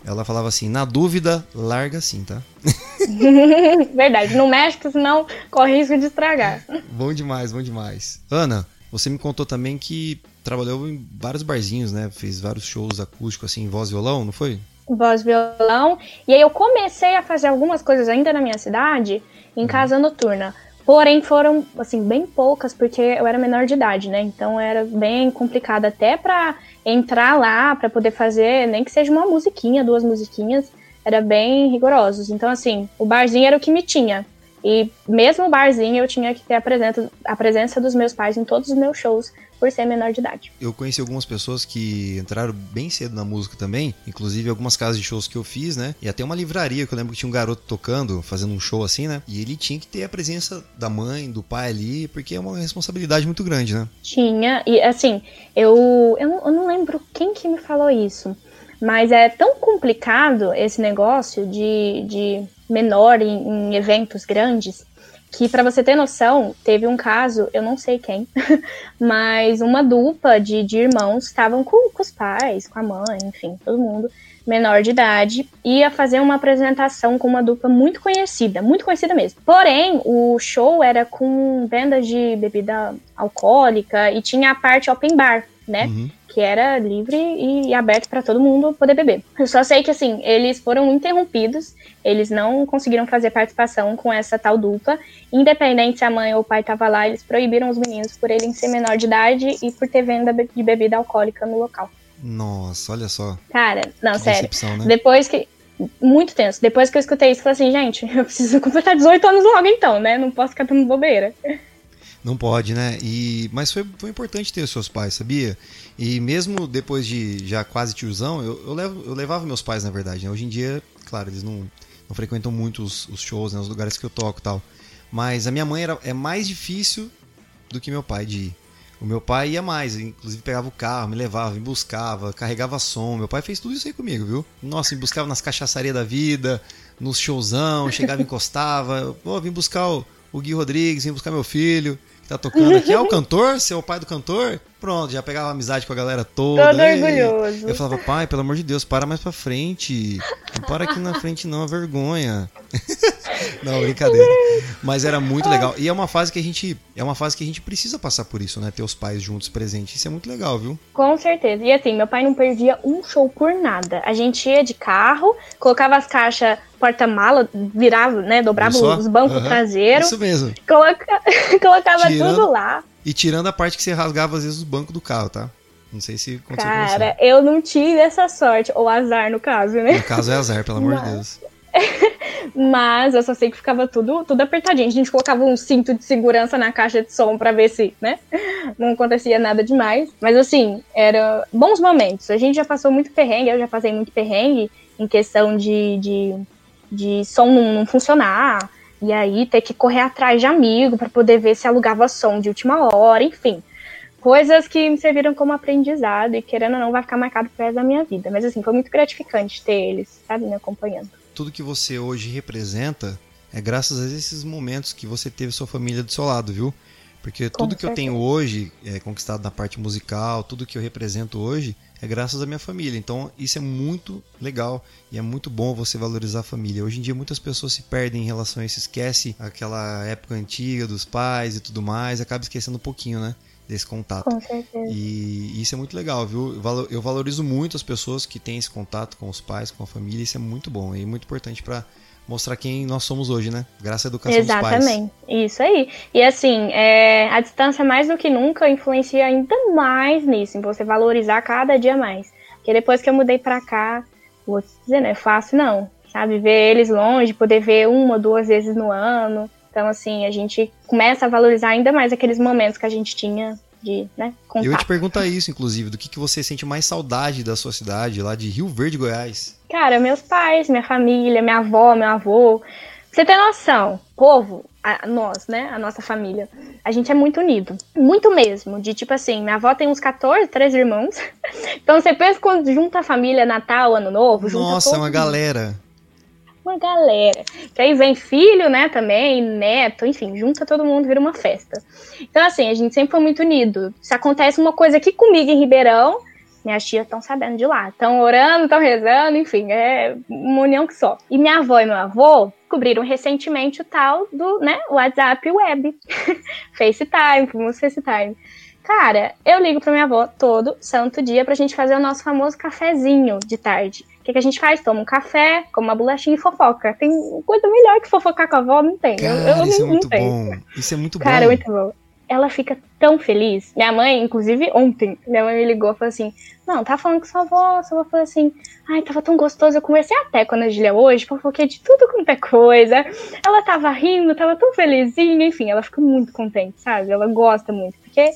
ela falava assim: na dúvida, larga assim, tá? Verdade, não mexe, senão corre risco de estragar. Bom demais, bom demais. Ana, você me contou também que trabalhou em vários barzinhos, né? Fez vários shows acústicos, assim, voz e violão, não foi? Voz e violão. E aí eu comecei a fazer algumas coisas ainda na minha cidade, em uhum. casa noturna. Porém, foram, assim, bem poucas, porque eu era menor de idade, né? Então era bem complicado até pra entrar lá, pra poder fazer, nem que seja uma musiquinha, duas musiquinhas, era bem rigorosos. Então, assim, o barzinho era o que me tinha. E mesmo o barzinho eu tinha que ter a presença, a presença dos meus pais em todos os meus shows por ser menor de idade. Eu conheci algumas pessoas que entraram bem cedo na música também, inclusive algumas casas de shows que eu fiz, né? E até uma livraria que eu lembro que tinha um garoto tocando, fazendo um show assim, né? E ele tinha que ter a presença da mãe, do pai ali, porque é uma responsabilidade muito grande, né? Tinha, e assim, eu, eu, não, eu não lembro quem que me falou isso. Mas é tão complicado esse negócio de, de menor em, em eventos grandes que para você ter noção, teve um caso, eu não sei quem, mas uma dupla de, de irmãos estavam com, com, os pais, com a mãe, enfim, todo mundo menor de idade, ia fazer uma apresentação com uma dupla muito conhecida, muito conhecida mesmo. Porém, o show era com venda de bebida alcoólica e tinha a parte open bar, né? Uhum que era livre e aberto para todo mundo poder beber. Eu só sei que assim, eles foram interrompidos, eles não conseguiram fazer participação com essa tal dupla, independente se a mãe ou o pai tava lá, eles proibiram os meninos por eles ser menor de idade e por ter venda de bebida alcoólica no local. Nossa, olha só. Cara, não, que sério. Né? Depois que muito tenso. Depois que eu escutei isso, eu falei assim, gente, eu preciso completar 18 anos logo então, né? Não posso ficar dando bobeira. Não pode, né? E, mas foi, foi importante ter os seus pais, sabia? E mesmo depois de já quase tiozão, eu, eu, levo, eu levava meus pais, na verdade. Né? Hoje em dia, claro, eles não, não frequentam muito os, os shows, né? os lugares que eu toco tal. Mas a minha mãe era, é mais difícil do que meu pai de ir. O meu pai ia mais, inclusive pegava o carro, me levava, me buscava, carregava som. Meu pai fez tudo isso aí comigo, viu? Nossa, me buscava nas cachaçarias da vida, nos showzão, chegava e encostava. Pô, vim buscar o, o Gui Rodrigues, vim buscar meu filho tá tocando aqui. É o cantor? Você é o pai do cantor? Pronto, já pegava amizade com a galera toda. Todo orgulhoso. Eu falava, pai, pelo amor de Deus, para mais pra frente. Não para aqui na frente, não, é vergonha. não, brincadeira. Mas era muito legal. E é uma fase que a gente. É uma fase que a gente precisa passar por isso, né? Ter os pais juntos presentes. Isso é muito legal, viu? Com certeza. E assim, meu pai não perdia um show por nada. A gente ia de carro, colocava as caixas porta-mala, virava, né? Dobrava os bancos uhum. traseiros. Isso mesmo. Coloca... colocava tirando, tudo lá. E tirando a parte que você rasgava, às vezes, o banco do carro, tá? Não sei se aconteceu Cara, eu não tive essa sorte. Ou azar, no caso, né? No caso é azar, pelo amor de Deus. Mas eu só sei que ficava tudo, tudo apertadinho. A gente colocava um cinto de segurança na caixa de som para ver se, né? Não acontecia nada demais. Mas assim, era bons momentos. A gente já passou muito perrengue, eu já passei muito perrengue. em questão de, de, de som não, não funcionar, e aí ter que correr atrás de amigo para poder ver se alugava som de última hora, enfim. Coisas que me serviram como aprendizado e querendo ou não vai ficar marcado pro resto da minha vida. Mas assim, foi muito gratificante ter eles, sabe, me acompanhando. Tudo que você hoje representa é graças a esses momentos que você teve sua família do seu lado, viu? Porque tudo que eu tenho hoje, é, conquistado na parte musical, tudo que eu represento hoje, é graças à minha família. Então, isso é muito legal e é muito bom você valorizar a família. Hoje em dia, muitas pessoas se perdem em relação a isso, esquece aquela época antiga dos pais e tudo mais, acaba esquecendo um pouquinho, né? Desse contato. Com certeza. E isso é muito legal, viu? Eu valorizo muito as pessoas que têm esse contato com os pais, com a família, isso é muito bom e muito importante para mostrar quem nós somos hoje, né? Graças à educação Exatamente. dos pais. Isso aí. E assim, é, a distância mais do que nunca influencia ainda mais nisso, em você valorizar cada dia mais. Porque depois que eu mudei pra cá, vou te dizer, não é fácil não. Sabe, ver eles longe, poder ver uma, duas vezes no ano. Então, assim, a gente começa a valorizar ainda mais aqueles momentos que a gente tinha de né, contato. Eu ia te perguntar isso, inclusive, do que, que você sente mais saudade da sua cidade, lá de Rio Verde, Goiás. Cara, meus pais, minha família, minha avó, meu avô. Pra você ter noção, povo, a, nós, né, a nossa família, a gente é muito unido. Muito mesmo. De tipo assim, minha avó tem uns 14, três irmãos. Então você pensa quando junta a família Natal, Ano Novo, junta Nossa, é uma galera uma galera. Que aí vem filho, né, também, neto, enfim, junta todo mundo, vira uma festa. Então, assim, a gente sempre foi muito unido. Se acontece uma coisa aqui comigo em Ribeirão, minhas tias estão sabendo de lá. Estão orando, estão rezando, enfim, é uma união que só. E minha avó e meu avô descobriram recentemente o tal do, né, WhatsApp Web. FaceTime, fomos FaceTime. Cara, eu ligo pra minha avó todo santo dia pra gente fazer o nosso famoso cafezinho de tarde. O que, que a gente faz? Toma um café, come uma bolachinha e fofoca. Tem coisa melhor que fofocar com a avó? Não tem. Cara, eu, eu isso não, é muito tenho. bom. Isso é muito Cara, bom. muito bom. Ela fica tão feliz. Minha mãe, inclusive ontem, minha mãe me ligou e falou assim: Não, tá falando com sua avó. Sua avó falou assim: Ai, tava tão gostoso. Eu conversei até com a Ana hoje, fofoquei de tudo quanto é coisa. Ela tava rindo, tava tão felizinha. Enfim, ela fica muito contente, sabe? Ela gosta muito. Porque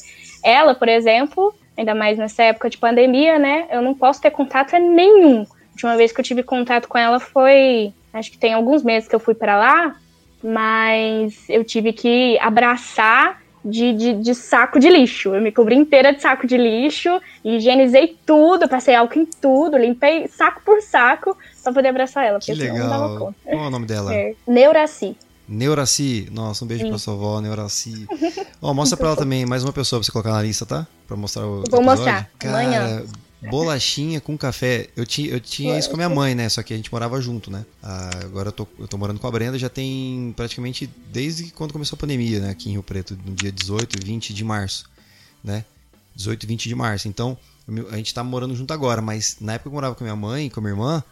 ela, por exemplo, ainda mais nessa época de pandemia, né? Eu não posso ter contato nenhum. A última vez que eu tive contato com ela foi. Acho que tem alguns meses que eu fui para lá, mas eu tive que abraçar de, de, de, saco de lixo. Eu me cobri inteira de saco de lixo, higienizei tudo, passei álcool em tudo, limpei saco por saco pra poder abraçar ela. Que legal. Qual é o nome dela? É, Neuraci. Neuraci, nossa, um beijo Sim. pra sua avó, Neuraci. Ó, oh, mostra pra ela também mais uma pessoa pra você colocar na lista, tá? Pra mostrar o. Vou episódio. mostrar. Cara, amanhã. Bolachinha com café. Eu tinha, eu tinha isso com a minha mãe, né? Só que a gente morava junto, né? Ah, agora eu tô, eu tô morando com a Brenda já tem praticamente desde quando começou a pandemia, né? Aqui em Rio Preto, no dia 18 e 20 de março, né? 18 e 20 de março. Então, a gente tá morando junto agora, mas na época que eu morava com a minha mãe, com a minha irmã,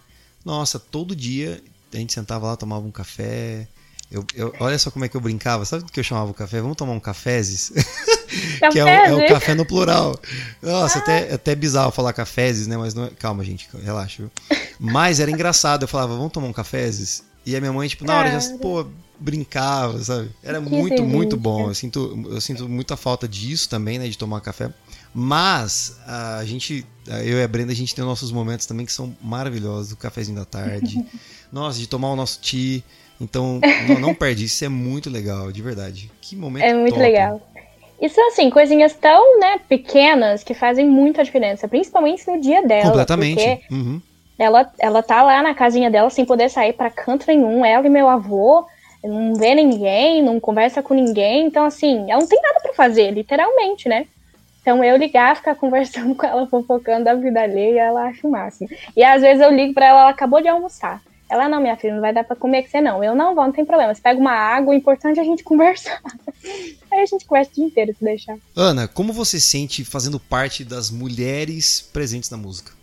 nossa, todo dia a gente sentava lá, tomava um café. Eu, eu, olha só como é que eu brincava. Sabe do que eu chamava o café? Vamos tomar um cafezes? que é o, é o, café no plural. Nossa, ah. até, até bizarro falar cafezes, né? Mas não é... Calma, gente, relaxa. Viu? Mas era engraçado. Eu falava, vamos tomar um cafezes? E a minha mãe, tipo, na hora já, pô, brincava, sabe? Era que muito, delícia. muito bom. Eu sinto, eu sinto muita falta disso também, né? De tomar café. Mas a gente, eu e a Brenda, a gente tem nossos momentos também que são maravilhosos. O cafezinho da tarde. Nossa, de tomar o nosso tea. Então, não, não perde isso, é muito legal, de verdade. Que momento É muito top. legal. E são, assim, coisinhas tão, né, pequenas que fazem muita diferença, principalmente no dia dela. Completamente. Uhum. ela, ela tá lá na casinha dela sem poder sair para canto nenhum, ela e meu avô, não vê ninguém, não conversa com ninguém, então, assim, ela não tem nada para fazer, literalmente, né? Então eu ligar, ficar conversando com ela, fofocando da vida alheia, ela acha o máximo. E às vezes eu ligo para ela, ela acabou de almoçar. Ela, não, minha filha, não vai dar pra comer com você, não. Eu não vou, não tem problema. Você pega uma água, o importante é a gente conversar. Aí a gente conversa o dia inteiro, se deixar. Ana, como você sente fazendo parte das mulheres presentes na música?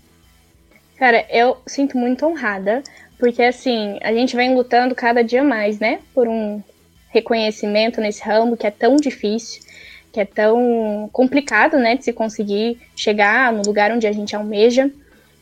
Cara, eu sinto muito honrada, porque assim, a gente vem lutando cada dia mais, né? Por um reconhecimento nesse ramo que é tão difícil, que é tão complicado, né? De se conseguir chegar no lugar onde a gente almeja.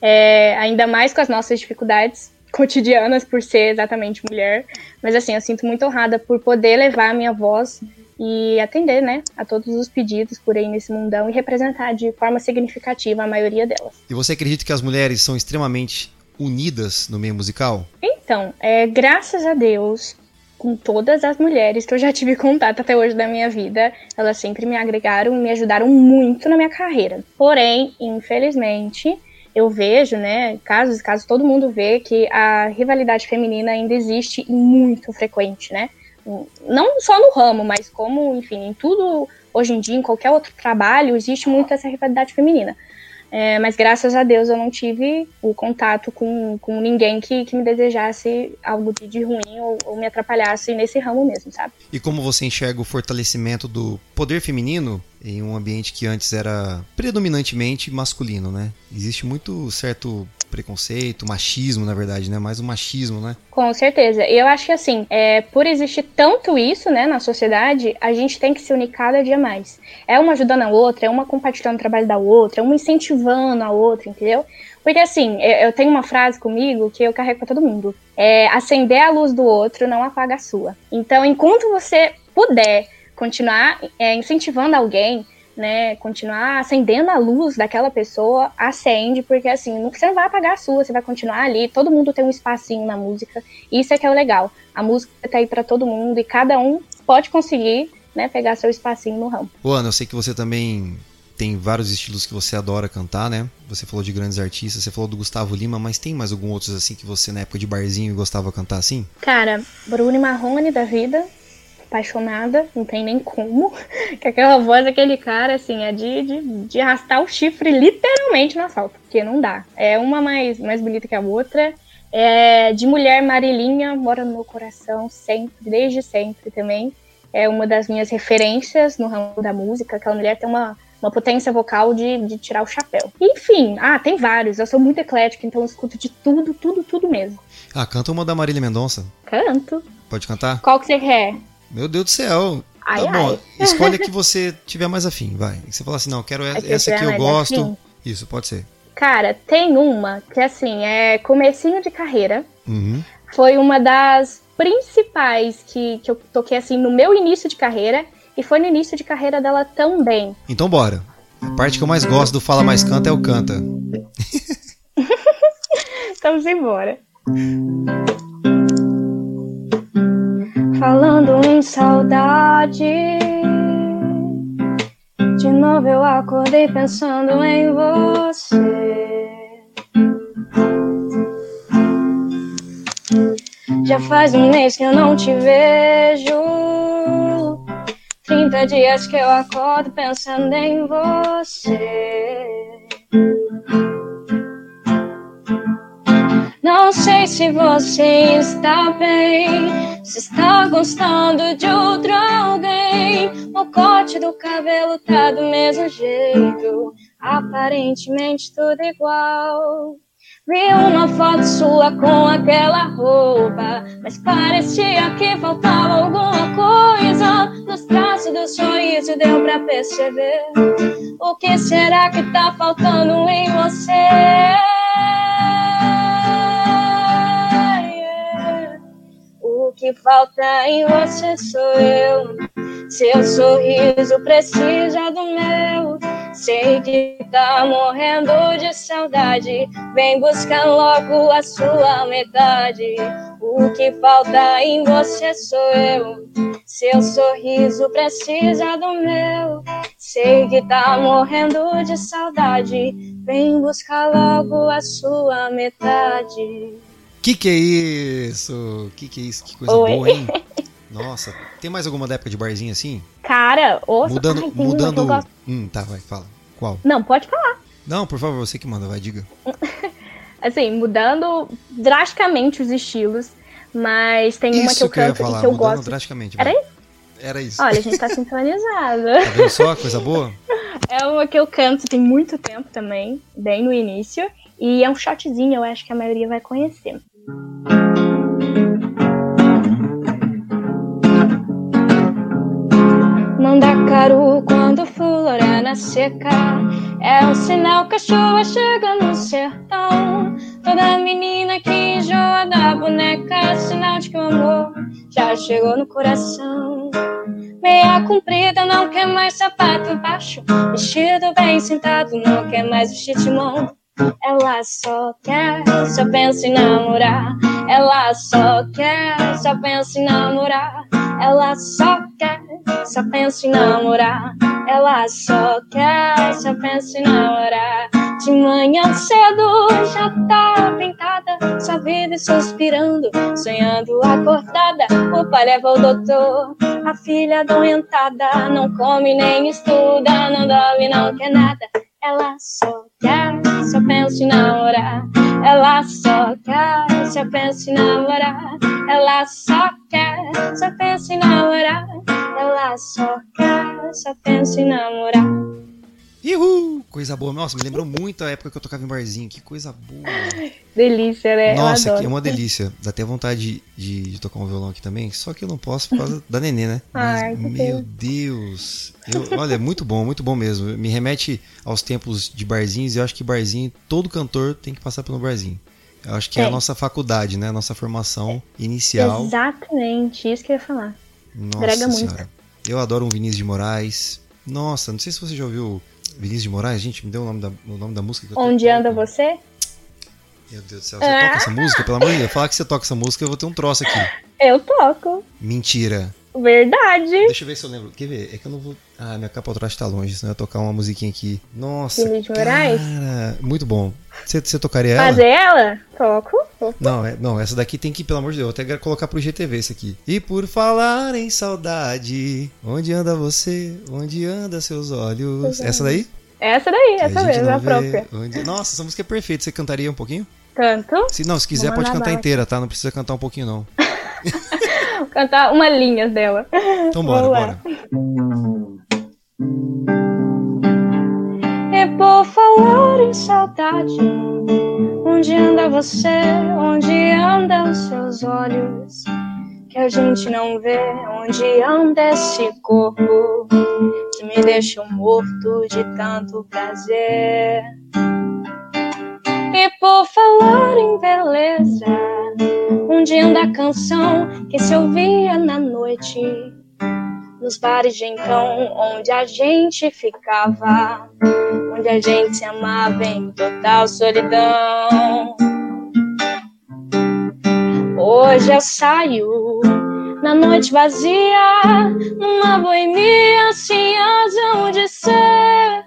É, ainda mais com as nossas dificuldades cotidianas por ser exatamente mulher. Mas assim, eu sinto muito honrada por poder levar a minha voz e atender, né, a todos os pedidos por aí nesse mundão e representar de forma significativa a maioria delas. E você acredita que as mulheres são extremamente unidas no meio musical? Então, é, graças a Deus, com todas as mulheres que eu já tive contato até hoje da minha vida, elas sempre me agregaram e me ajudaram muito na minha carreira. Porém, infelizmente, eu vejo, né, casos, casos todo mundo vê que a rivalidade feminina ainda existe e muito frequente, né? Não só no ramo, mas como, enfim, em tudo hoje em dia, em qualquer outro trabalho, existe muito essa rivalidade feminina. É, mas graças a Deus eu não tive o contato com, com ninguém que, que me desejasse algo de, de ruim ou, ou, me atrapalhasse nesse ramo mesmo, sabe? E como você enxerga o fortalecimento do poder feminino em um ambiente que antes era predominantemente masculino, né? Existe muito certo preconceito, machismo, na verdade, né? Mais o um machismo, né? Com certeza. E eu acho que assim, é, por existir tanto isso, né, na sociedade, a gente tem que se unir cada dia mais. É uma ajudando a outra, é uma compartilhando o trabalho da outra, é uma incentivando a outra, entendeu? Porque assim, eu tenho uma frase comigo que eu carrego para todo mundo. É acender a luz do outro não apaga a sua. Então, enquanto você puder continuar é, incentivando alguém, né, continuar acendendo a luz daquela pessoa, acende, porque assim, você não vai apagar a sua, você vai continuar ali, todo mundo tem um espacinho na música, isso é que é o legal. A música tá aí para todo mundo e cada um pode conseguir, né, pegar seu espacinho no ramo. Ô Ana, eu sei que você também tem vários estilos que você adora cantar, né? Você falou de grandes artistas, você falou do Gustavo Lima, mas tem mais algum outros assim que você na época de barzinho gostava de cantar assim? Cara, Bruno Marrone da vida, apaixonada, não tem nem como. Que aquela voz daquele cara, assim, é de, de, de arrastar o chifre literalmente no asfalto, porque não dá. É uma mais, mais bonita que a outra. É, de mulher, Marilinha, mora no meu coração sempre, desde sempre também. É uma das minhas referências no ramo da música. Aquela mulher tem uma, uma potência vocal de, de tirar o chapéu. Enfim, ah, tem vários. Eu sou muito eclética, então eu escuto de tudo, tudo, tudo mesmo. Ah, canta uma da Marília Mendonça. Canto. Pode cantar? Qual que você quer? Meu Deus do céu. Ai, tá bom, ai. escolhe a que você tiver mais afim, vai. Você fala assim, não, quero essa que eu gosto. Afim. Isso, pode ser. Cara, tem uma que assim, é comecinho de carreira. Uhum. Foi uma das principais que, que eu toquei assim no meu início de carreira. E foi no início de carreira dela também. Então bora. A parte que eu mais gosto do Fala Mais Canta é o Canta. então embora. Falando em saudade. De novo eu acordei pensando em você. Já faz um mês que eu não te vejo. Trinta dias que eu acordo pensando em você. Não sei se você está bem, se está gostando de outro alguém. O corte do cabelo tá do mesmo jeito, aparentemente tudo igual. Vi uma foto sua com aquela roupa, mas parecia que faltava alguma coisa. Nos traços do sorriso deu pra perceber. O que será que tá faltando em você? Que falta em você sou eu. Seu sorriso precisa do meu. Sei que tá morrendo de saudade. Vem buscar logo a sua metade. O que falta em você sou eu. Seu sorriso precisa do meu. Sei que tá morrendo de saudade. Vem buscar logo a sua metade. Que que é isso? Que que é isso? Que coisa Oi. boa, hein? Nossa, tem mais alguma da época de barzinho assim? Cara, ouça. Mudando, Ai, mudando. Gosto... Hum, tá, vai, fala. Qual? Não, pode falar. Não, por favor, você que manda, vai, diga. assim, mudando drasticamente os estilos, mas tem uma que eu canto que eu, falar, que eu gosto. drasticamente. Era isso? Era isso. Olha, a gente tá sincronizado. tá vendo só? Coisa boa? É uma que eu canto tem muito tempo também, bem no início. E é um shotzinho, eu acho que a maioria vai conhecer. Mandacaru quando florena seca. É um sinal que a chuva chega no sertão. Toda menina que enjoa da boneca É sinal de que o amor já chegou no coração. Meia comprida, não quer mais sapato baixo. Vestido bem sentado, não quer mais vestir timão Ela só quer, só pensa em namorar. Ela só quer, só pensa em namorar. Ela só quer, só pensa em namorar. Ela só quer, só pensa em namorar. De manhã cedo já tá pintada, só vive suspirando, sonhando acordada. O pai leva o doutor, a filha doentada, não come nem estuda, não dorme, não quer nada. Ela só quer, só pensa em namorar. Ela só quer, só pensa em namorar. Ela só quer, só pensa em namorar. Ela só quer, só pensa em namorar. Uhul! Coisa boa. Nossa, me lembrou muito a época que eu tocava em barzinho. Que coisa boa. Delícia, né? Nossa, que é uma delícia. Dá até vontade de, de, de, tocar um violão aqui também. Só que eu não posso por causa da nenê, né? Mas, Ai, meu Deus. Eu, olha, muito bom, muito bom mesmo. Me remete aos tempos de barzinhos. E eu acho que barzinho, todo cantor tem que passar pelo barzinho. Eu acho que é, é a nossa faculdade, né? A nossa formação inicial. Exatamente, isso que eu ia falar. Nossa Grega senhora. Muito. Eu adoro um Vinícius de Moraes. Nossa, não sei se você já ouviu Vinícius de Moraes, gente, me deu o nome da, o nome da música. Onde anda você? Meu Deus do céu, você ah. toca essa música? Pelo amor de Deus, falar que você toca essa música, eu vou ter um troço aqui. Eu toco. Mentira. Verdade. Deixa eu ver se eu lembro. Quer ver? É que eu não vou. Ah, minha capa atrás tá longe, senão eu ia tocar uma musiquinha aqui. Nossa. Moraes? Cara, muito bom. Você, você tocaria ela? Fazer ela? Toco. Não, é, não, essa daqui tem que, pelo amor de Deus, até colocar pro GTV esse aqui. E por falar em saudade, onde anda você? Onde anda seus olhos? Essa daí? Essa daí, essa mesmo, a própria. Onde... Nossa, essa música é perfeita. Você cantaria um pouquinho? Canto. Se, não, se quiser pode cantar inteira, tá? Não precisa cantar um pouquinho, não. cantar uma linha dela. Então bora, bora. E por falar em saudade, onde anda você? Onde andam seus olhos? que a gente não vê onde anda esse corpo que me deixa morto de tanto prazer. E por falar em beleza, onde anda a canção que se ouvia na noite, nos bares de então, onde a gente ficava, onde a gente se amava em total solidão. Hoje eu saio na noite vazia, numa boemia sem razão de ser.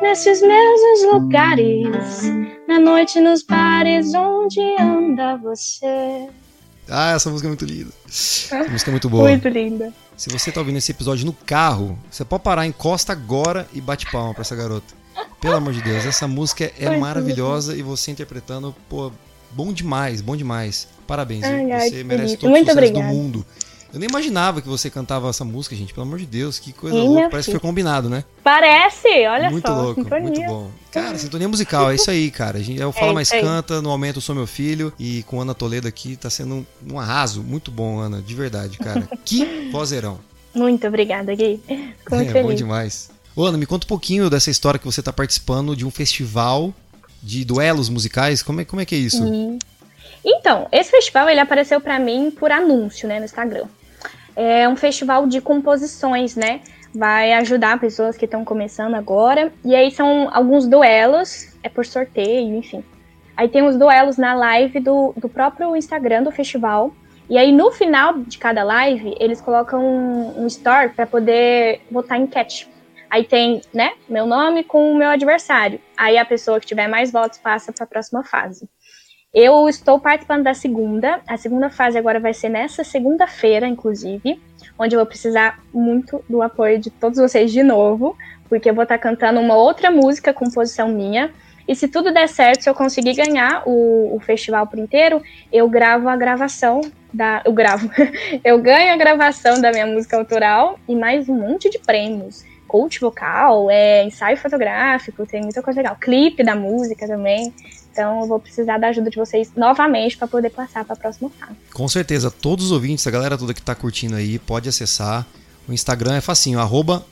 Nesses mesmos lugares, na noite nos bares onde anda você. Ah, essa música é muito linda. Essa música é muito boa. Muito linda. Se você tá ouvindo esse episódio no carro, você pode parar, encosta agora e bate palma pra essa garota. Pelo amor de Deus, essa música é maravilhosa e você interpretando, pô, bom demais, bom demais. Parabéns, ai, ai, você merece todo o sucesso obrigada. do mundo. Eu nem imaginava que você cantava essa música, gente. Pelo amor de Deus, que coisa louca. Parece que foi combinado, né? Parece, olha muito só. Muito louco, sintonia. muito bom. Cara, sintonia musical, é isso aí, cara. A gente, é o Fala é Mais Canta, no Aumento Sou Meu Filho. E com Ana Toledo aqui, tá sendo um, um arraso. Muito bom, Ana, de verdade, cara. que vozeirão. Muito obrigada, Gui. Fico muito é, feliz. bom demais. Ô, Ana, me conta um pouquinho dessa história que você tá participando de um festival de duelos musicais. Como é, como é que é isso? Então, esse festival ele apareceu para mim por anúncio, né, no Instagram. É um festival de composições, né? Vai ajudar pessoas que estão começando agora. E aí são alguns duelos, é por sorteio, enfim. Aí tem os duelos na live do, do próprio Instagram do festival. E aí no final de cada live, eles colocam um, um store para poder votar enquete. Aí tem, né, meu nome com o meu adversário. Aí a pessoa que tiver mais votos passa para a próxima fase. Eu estou participando da segunda. A segunda fase agora vai ser nessa segunda-feira, inclusive, onde eu vou precisar muito do apoio de todos vocês de novo, porque eu vou estar cantando uma outra música, composição minha. E se tudo der certo, se eu conseguir ganhar o, o festival por inteiro, eu gravo a gravação da. Eu gravo. eu ganho a gravação da minha música autoral e mais um monte de prêmios. Coach vocal, é ensaio fotográfico, tem muita coisa legal. Clipe da música também. Então eu vou precisar da ajuda de vocês novamente para poder passar para a próxima fase. Com certeza, todos os ouvintes, a galera toda que está curtindo aí, pode acessar. O Instagram é facinho, arroba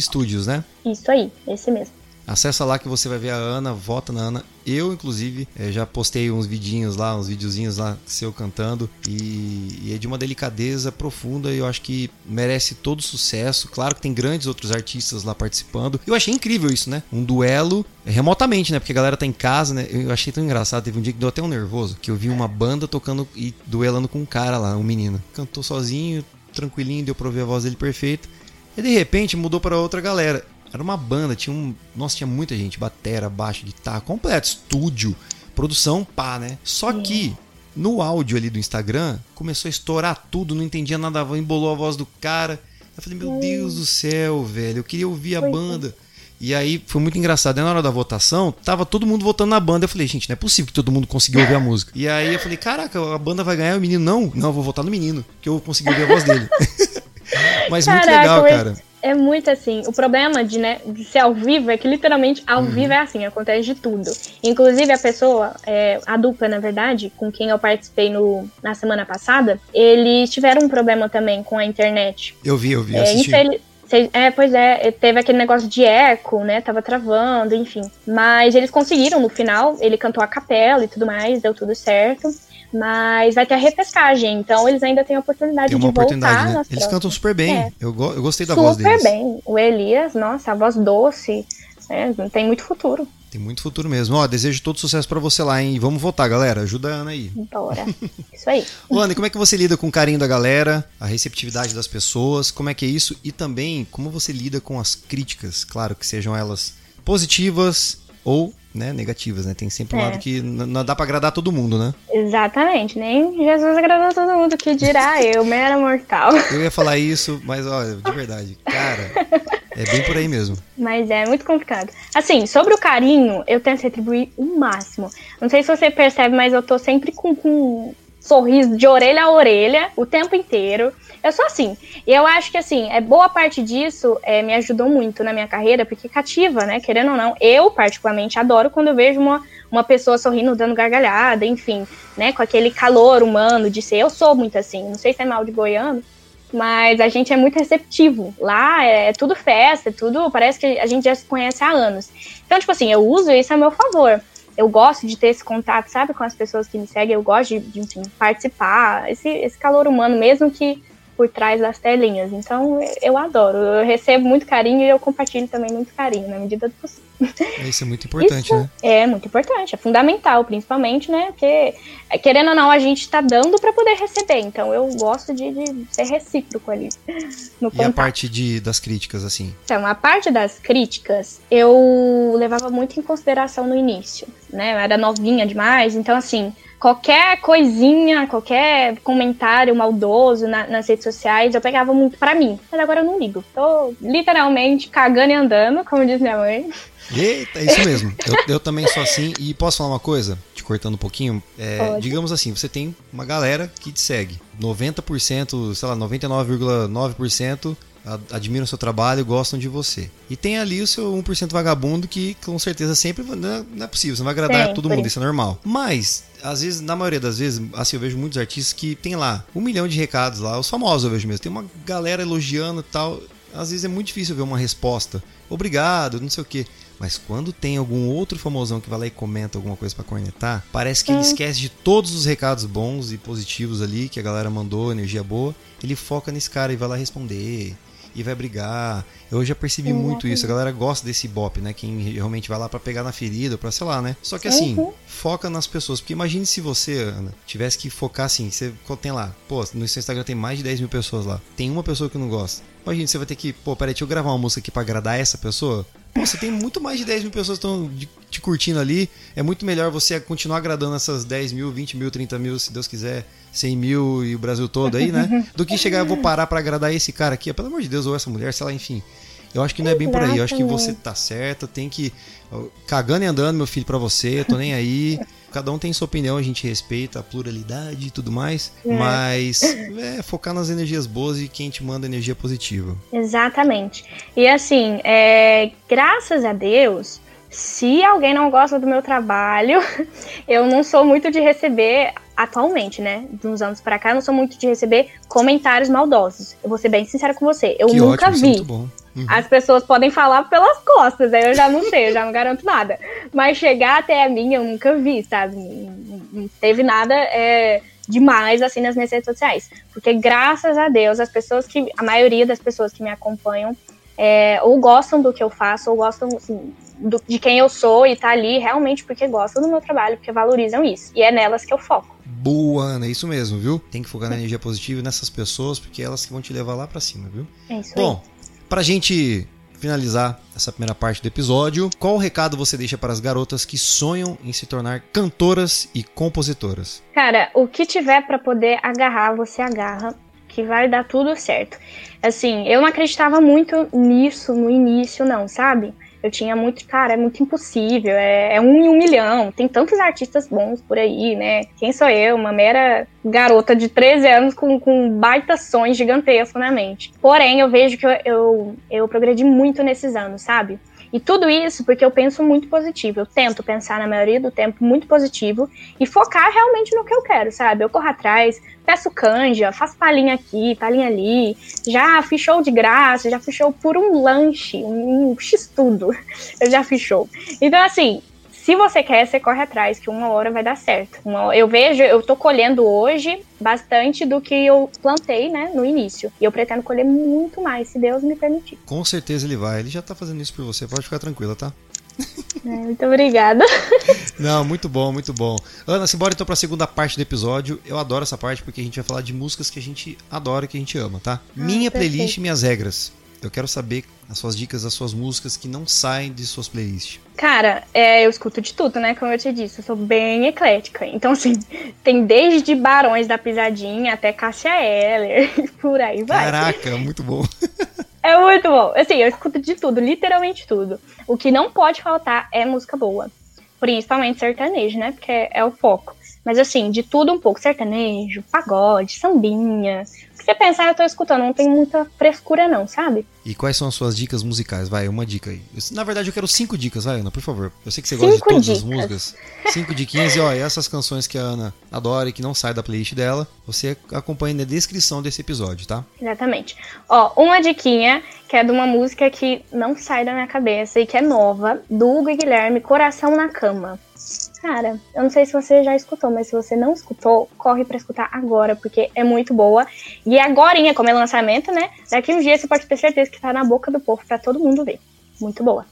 Studios, né? Isso aí, esse mesmo. Acessa lá que você vai ver a Ana, vota na Ana. Eu, inclusive, eh, já postei uns vidinhos lá, uns videozinhos lá seu cantando. E, é de uma delicadeza profunda e eu acho que merece todo sucesso. Claro que tem grandes outros artistas lá participando. Eu achei incrível isso, né? Um duelo eh, remotamente, né? Porque a galera tá em casa, né? Eu achei tão engraçado. Teve um dia que deu até um nervoso, que eu vi uma banda tocando e duelando com um cara lá, um menino. Cantou sozinho, tranquilinho, deu pra ouvir a voz dele perfeita. E de repente mudou para outra galera. Era uma banda, tinha um. Nossa, tinha muita gente, batera, baixo, guitarra, completo, estúdio, produção, pá, né? Só que no áudio ali do Instagram começou a estourar tudo, não entendia nada, embolou a voz do cara. Eu falei, meu Deus do céu, velho, eu queria ouvir a banda. E aí foi muito engraçado. na hora da votação, tava todo mundo votando na banda. Eu falei, gente, não é possível que todo mundo conseguiu ouvir a música. E aí eu falei, caraca, a banda vai ganhar o menino. Não, não, eu vou votar no menino, que eu consegui ouvir a voz dele. Mas Caraca, muito legal, cara é muito assim. O problema de, né, de ser ao vivo é que literalmente ao uhum. vivo é assim, acontece de tudo. Inclusive a pessoa, é, a dupla, na verdade, com quem eu participei no, na semana passada, eles tiveram um problema também com a internet. Eu vi, eu vi, é, infeliz... É, pois é, teve aquele negócio de eco, né? Tava travando, enfim. Mas eles conseguiram no final, ele cantou a capela e tudo mais, deu tudo certo. Mas vai ter a repescagem, então eles ainda têm a oportunidade Tem de oportunidade, voltar. Né? Eles cantam super bem. É. Eu, go eu gostei da super voz deles. Super bem. O Elias, nossa, a voz doce. É, tem muito futuro. Tem muito futuro mesmo. Ó, desejo todo sucesso para você lá, hein? Vamos votar, galera. Ajuda a Ana aí. Bora. Isso aí. Ô, Ana, como é que você lida com o carinho da galera, a receptividade das pessoas? Como é que é isso? E também, como você lida com as críticas? Claro que sejam elas positivas ou né, negativas, né? Tem sempre um é. lado que não dá para agradar todo mundo, né? Exatamente, nem Jesus agradou todo mundo, que dirá eu, mera mortal. Eu ia falar isso, mas olha, de verdade, cara, é bem por aí mesmo. Mas é muito complicado. Assim, sobre o carinho, eu tento retribuir o máximo. Não sei se você percebe, mas eu tô sempre com, com sorriso de orelha a orelha o tempo inteiro. Eu sou assim. E eu acho que, assim, é boa parte disso é, me ajudou muito na minha carreira, porque cativa, né? Querendo ou não, eu, particularmente, adoro quando eu vejo uma, uma pessoa sorrindo, dando gargalhada, enfim, né? Com aquele calor humano de ser. Eu sou muito assim. Não sei se é mal de goiano, mas a gente é muito receptivo. Lá é, é tudo festa, é tudo. Parece que a gente já se conhece há anos. Então, tipo assim, eu uso isso a meu favor eu gosto de ter esse contato, sabe, com as pessoas que me seguem, eu gosto de, de enfim, participar, esse, esse calor humano, mesmo que por trás das telinhas. Então, eu adoro, eu recebo muito carinho e eu compartilho também muito carinho, na medida do possível. Isso é muito importante, Isso né? É muito importante, é fundamental, principalmente, né? Porque, é, querendo ou não, a gente está dando para poder receber. Então, eu gosto de, de ser recíproco ali. E contato. a parte de, das críticas, assim? Então, a parte das críticas, eu levava muito em consideração no início, né? Eu era novinha demais, então, assim, qualquer coisinha, qualquer comentário maldoso na, nas redes sociais, eu pegava muito para mim. Mas agora eu não ligo. Tô literalmente cagando e andando, como diz minha mãe. Eita, é isso mesmo. Eu, eu, também sou assim. E posso falar uma coisa? Te cortando um pouquinho. É, digamos assim, você tem uma galera que te segue. 90%, sei lá, 99,9% admiram o seu trabalho, gostam de você. E tem ali o seu 1% vagabundo que com certeza sempre não é, não é possível, você não vai agradar Sim, todo mundo, isso é normal. Mas, às vezes, na maioria das vezes, assim, eu vejo muitos artistas que tem lá um milhão de recados lá, os famosos eu vejo mesmo, tem uma galera elogiando e tal. Às vezes é muito difícil ver uma resposta. Obrigado, não sei o que. Mas quando tem algum outro famosão que vai lá e comenta alguma coisa para cornetar, parece que ele esquece de todos os recados bons e positivos ali que a galera mandou, energia boa. Ele foca nesse cara e vai lá responder e vai brigar. Eu já percebi muito isso. A galera gosta desse bop, né? Quem realmente vai lá para pegar na ferida, para sei lá, né? Só que assim, uhum. foca nas pessoas. Porque imagine se você, Ana, tivesse que focar assim. Você tem lá, pô, no seu Instagram tem mais de 10 mil pessoas lá. Tem uma pessoa que não gosta. Imagina, você vai ter que, pô, peraí, deixa eu gravar uma música aqui pra agradar essa pessoa. Pô, você tem muito mais de 10 mil pessoas que estão te curtindo ali. É muito melhor você continuar agradando essas 10 mil, 20 mil, 30 mil, se Deus quiser, 100 mil e o Brasil todo aí, né? Do que chegar, eu vou parar para agradar esse cara aqui. Pelo amor de Deus, ou essa mulher, sei lá, enfim. Eu acho que não é bem por aí. Eu acho que você tá certa, tem que. Cagando e andando, meu filho, para você, tô nem aí. Cada um tem sua opinião, a gente respeita a pluralidade e tudo mais. É. Mas é focar nas energias boas e quem te manda energia positiva. Exatamente. E assim, é, graças a Deus, se alguém não gosta do meu trabalho, eu não sou muito de receber, atualmente, né? De uns anos para cá, eu não sou muito de receber comentários maldosos. Eu vou ser bem sincera com você. Eu que nunca ótimo, vi. Uhum. As pessoas podem falar pelas costas, aí eu já não sei, eu já não garanto nada. Mas chegar até a mim, eu nunca vi, sabe? Não teve nada é, demais assim nas minhas redes sociais. Porque graças a Deus, as pessoas que. A maioria das pessoas que me acompanham é, ou gostam do que eu faço, ou gostam assim, do, de quem eu sou e tá ali realmente porque gostam do meu trabalho, porque valorizam isso. E é nelas que eu foco. Boa, Ana, é isso mesmo, viu? Tem que focar na energia positiva nessas pessoas, porque é elas que vão te levar lá para cima, viu? É isso Bom, aí. Pra gente finalizar essa primeira parte do episódio, qual recado você deixa para as garotas que sonham em se tornar cantoras e compositoras? Cara, o que tiver para poder agarrar, você agarra, que vai dar tudo certo. Assim, eu não acreditava muito nisso no início, não, sabe? Eu tinha muito, cara, é muito impossível, é, é, um em um milhão. Tem tantos artistas bons por aí, né? Quem sou eu? Uma mera garota de 13 anos com, com baita sonhos gigantesco na mente. Porém, eu vejo que eu, eu, eu progredi muito nesses anos, sabe? E tudo isso porque eu penso muito positivo. Eu tento pensar na maioria do tempo muito positivo e focar realmente no que eu quero, sabe? Eu corro atrás, peço canja, faço palhinha aqui, palhinha ali, já fiz show de graça, já fiz show por um lanche, um, x-tudo, eu já fiz show. Então, assim, se você quer, você corre atrás, que uma hora vai dar certo. Eu vejo, eu tô colhendo hoje bastante do que eu plantei, né, no início. E eu pretendo colher muito mais, se Deus me permitir. Com certeza ele vai. Ele já tá fazendo isso por você, pode ficar tranquila, tá? É, muito obrigada. Não, muito bom, muito bom. Ana, simbora então pra segunda parte do episódio. Eu adoro essa parte porque a gente vai falar de músicas que a gente adora, que a gente ama, tá? Ah, Minha perfeito. playlist e minhas regras. Eu quero saber as suas dicas, as suas músicas que não saem de suas playlists. Cara, é, eu escuto de tudo, né? Como eu te disse, eu sou bem eclética. Então, assim, tem desde Barões da Pisadinha até Cássia Eller, por aí vai. Caraca, muito bom. É muito bom. Assim, eu escuto de tudo, literalmente tudo. O que não pode faltar é música boa. Principalmente sertanejo, né? Porque é, é o foco. Mas assim, de tudo um pouco. Sertanejo, pagode, sambinha, você pensar, eu tô escutando, não tem muita frescura não, sabe? E quais são as suas dicas musicais? Vai, uma dica aí. na verdade, eu quero cinco dicas, vai, Ana, por favor. Eu sei que você gosta de todas dicas. as músicas. Cinco diquinhas e, ó, essas canções que a Ana adora e que não sai da playlist dela, você acompanha na descrição desse episódio, tá? Exatamente. Ó, uma diquinha que é de uma música que não sai da minha cabeça e que é nova, do Hugo e Guilherme, Coração na Cama. Cara, eu não sei se você já escutou, mas se você não escutou, corre para escutar agora, porque é muito boa. E agora, como é lançamento, né? Daqui uns dias você pode ter certeza que tá na boca do povo para todo mundo ver. Muito boa.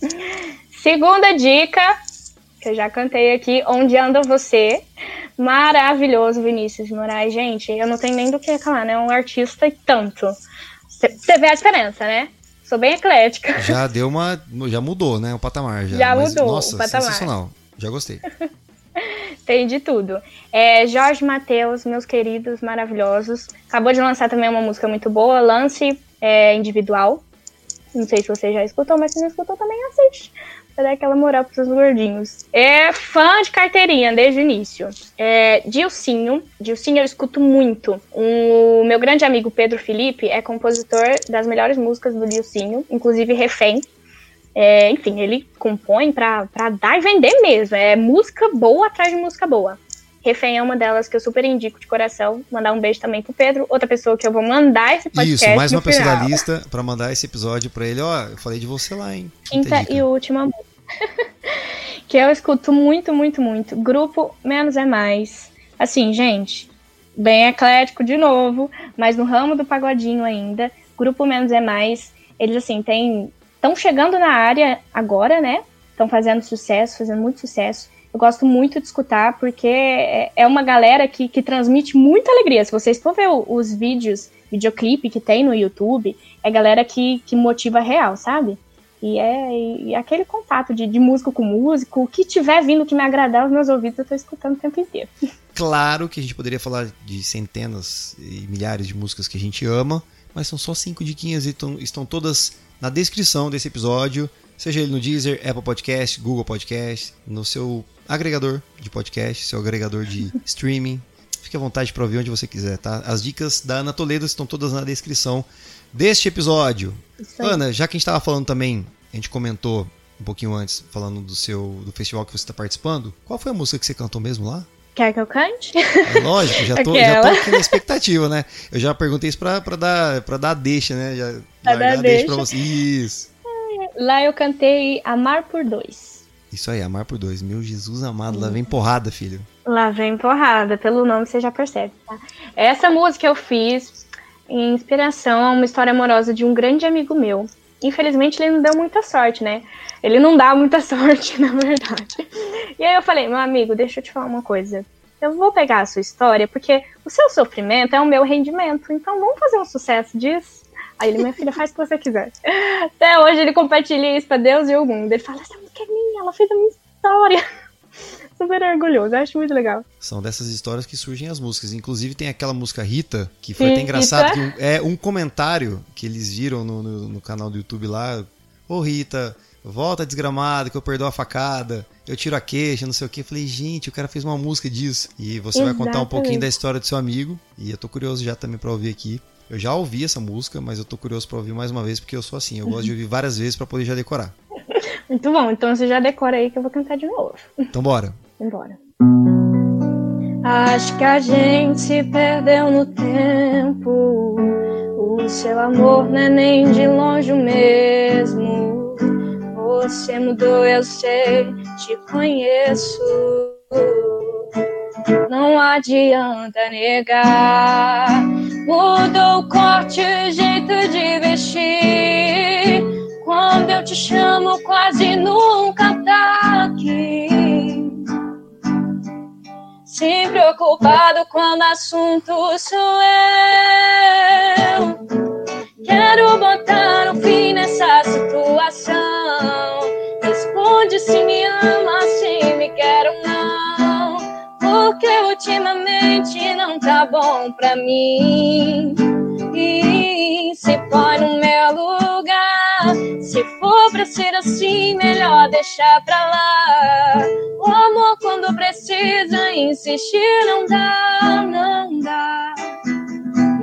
Segunda dica, que eu já cantei aqui, Onde Anda Você. Maravilhoso, Vinícius de Moraes. Gente, eu não tenho nem do que reclamar, né? É um artista e tanto. Você vê a diferença, né? Sou bem eclética. Já deu uma. Já mudou, né? O patamar. Já, já Mas, mudou. Nossa, o patamar. sensacional. Já gostei. Tem de tudo. É, Jorge Matheus, meus queridos, maravilhosos. Acabou de lançar também uma música muito boa, Lance é, Individual. Não sei se você já escutou, mas se não escutou, também assiste. Pra dar aquela moral pros gordinhos. É fã de carteirinha desde o início. É, Dilcinho. Dilcinho eu escuto muito. O meu grande amigo Pedro Felipe é compositor das melhores músicas do Dilcinho, inclusive Refém. É, enfim, ele compõe pra, pra dar e vender mesmo. É música boa atrás de música boa. Refém é uma delas que eu super indico de coração. Mandar um beijo também pro Pedro. Outra pessoa que eu vou mandar esse podcast. Isso, mais uma pessoa da lista pra mandar esse episódio pra ele. Ó, eu falei de você lá, hein? Quinta e última música. que eu escuto muito, muito, muito. Grupo Menos é Mais. Assim, gente, bem eclético de novo, mas no ramo do pagodinho ainda. Grupo Menos é Mais. Eles, assim, têm estão chegando na área agora, né? Estão fazendo sucesso, fazendo muito sucesso. Eu gosto muito de escutar porque é, é uma galera que, que transmite muita alegria. Se vocês for ver os vídeos, videoclipe que tem no YouTube, é galera que, que motiva real, sabe? E é, e aquele contato de, de músico com músico, o que tiver vindo que me agradar os meus ouvidos, eu tô escutando o tempo inteiro. Claro que a gente poderia falar de centenas e milhares de músicas que a gente ama, mas são só cinco diquinhas e tão, estão todas na descrição desse episódio, seja ele no Deezer, Apple Podcast, Google Podcast, no seu agregador de podcast, seu agregador de streaming. Fique à vontade para ouvir onde você quiser, tá? As dicas da Ana Toledo estão todas na descrição deste episódio. Ana, já que a gente estava falando também, a gente comentou um pouquinho antes, falando do seu do festival que você está participando. Qual foi a música que você cantou mesmo lá? Quer que eu cante? Lógico, já tô, já tô aqui na expectativa, né? Eu já perguntei isso pra, pra, dar, pra dar deixa, né? Já, pra dar deixa. pra você. Isso. Lá eu cantei Amar por Dois. Isso aí, Amar por Dois. Meu Jesus amado, lá vem porrada, filho. Lá vem porrada, pelo nome você já percebe, tá? Essa música eu fiz em inspiração a uma história amorosa de um grande amigo meu. Infelizmente ele não deu muita sorte, né? Ele não dá muita sorte, na verdade. E aí eu falei, meu amigo, deixa eu te falar uma coisa. Eu vou pegar a sua história, porque o seu sofrimento é o meu rendimento. Então vamos fazer um sucesso disso. Aí ele, minha filha, faz o que você quiser. Até hoje ele compartilha isso pra Deus e o mundo. Ele fala, essa música é minha, ela fez a minha história. Super orgulhoso, acho muito legal. São dessas histórias que surgem as músicas. Inclusive tem aquela música Rita, que foi até engraçado. Que um, é um comentário que eles viram no, no, no canal do YouTube lá. Ô oh, Rita, volta desgramada, que eu perdoo a facada, eu tiro a queixa, não sei o que. Falei, gente, o cara fez uma música disso. E você Exatamente. vai contar um pouquinho da história do seu amigo. E eu tô curioso já também pra ouvir aqui. Eu já ouvi essa música, mas eu tô curioso pra ouvir mais uma vez, porque eu sou assim, eu gosto de ouvir várias vezes para poder já decorar. Muito bom, então você já decora aí que eu vou cantar de novo. Então bora. Embora. Acho que a gente se perdeu no tempo. O seu amor não é nem de longe o mesmo. Você mudou, eu sei, te conheço. Não adianta negar. Mudou o corte, o jeito de vestir. Quando eu te chamo, quase nunca tá aqui. Sempre ocupado quando assunto sou eu. Quero botar um fim nessa situação. Responde se me ama, se me quer ou não. Porque ultimamente não tá bom pra mim. E se põe no meu lugar. Se for pra ser assim, melhor deixar pra lá. O amor, quando precisa insistir, não dá, não dá.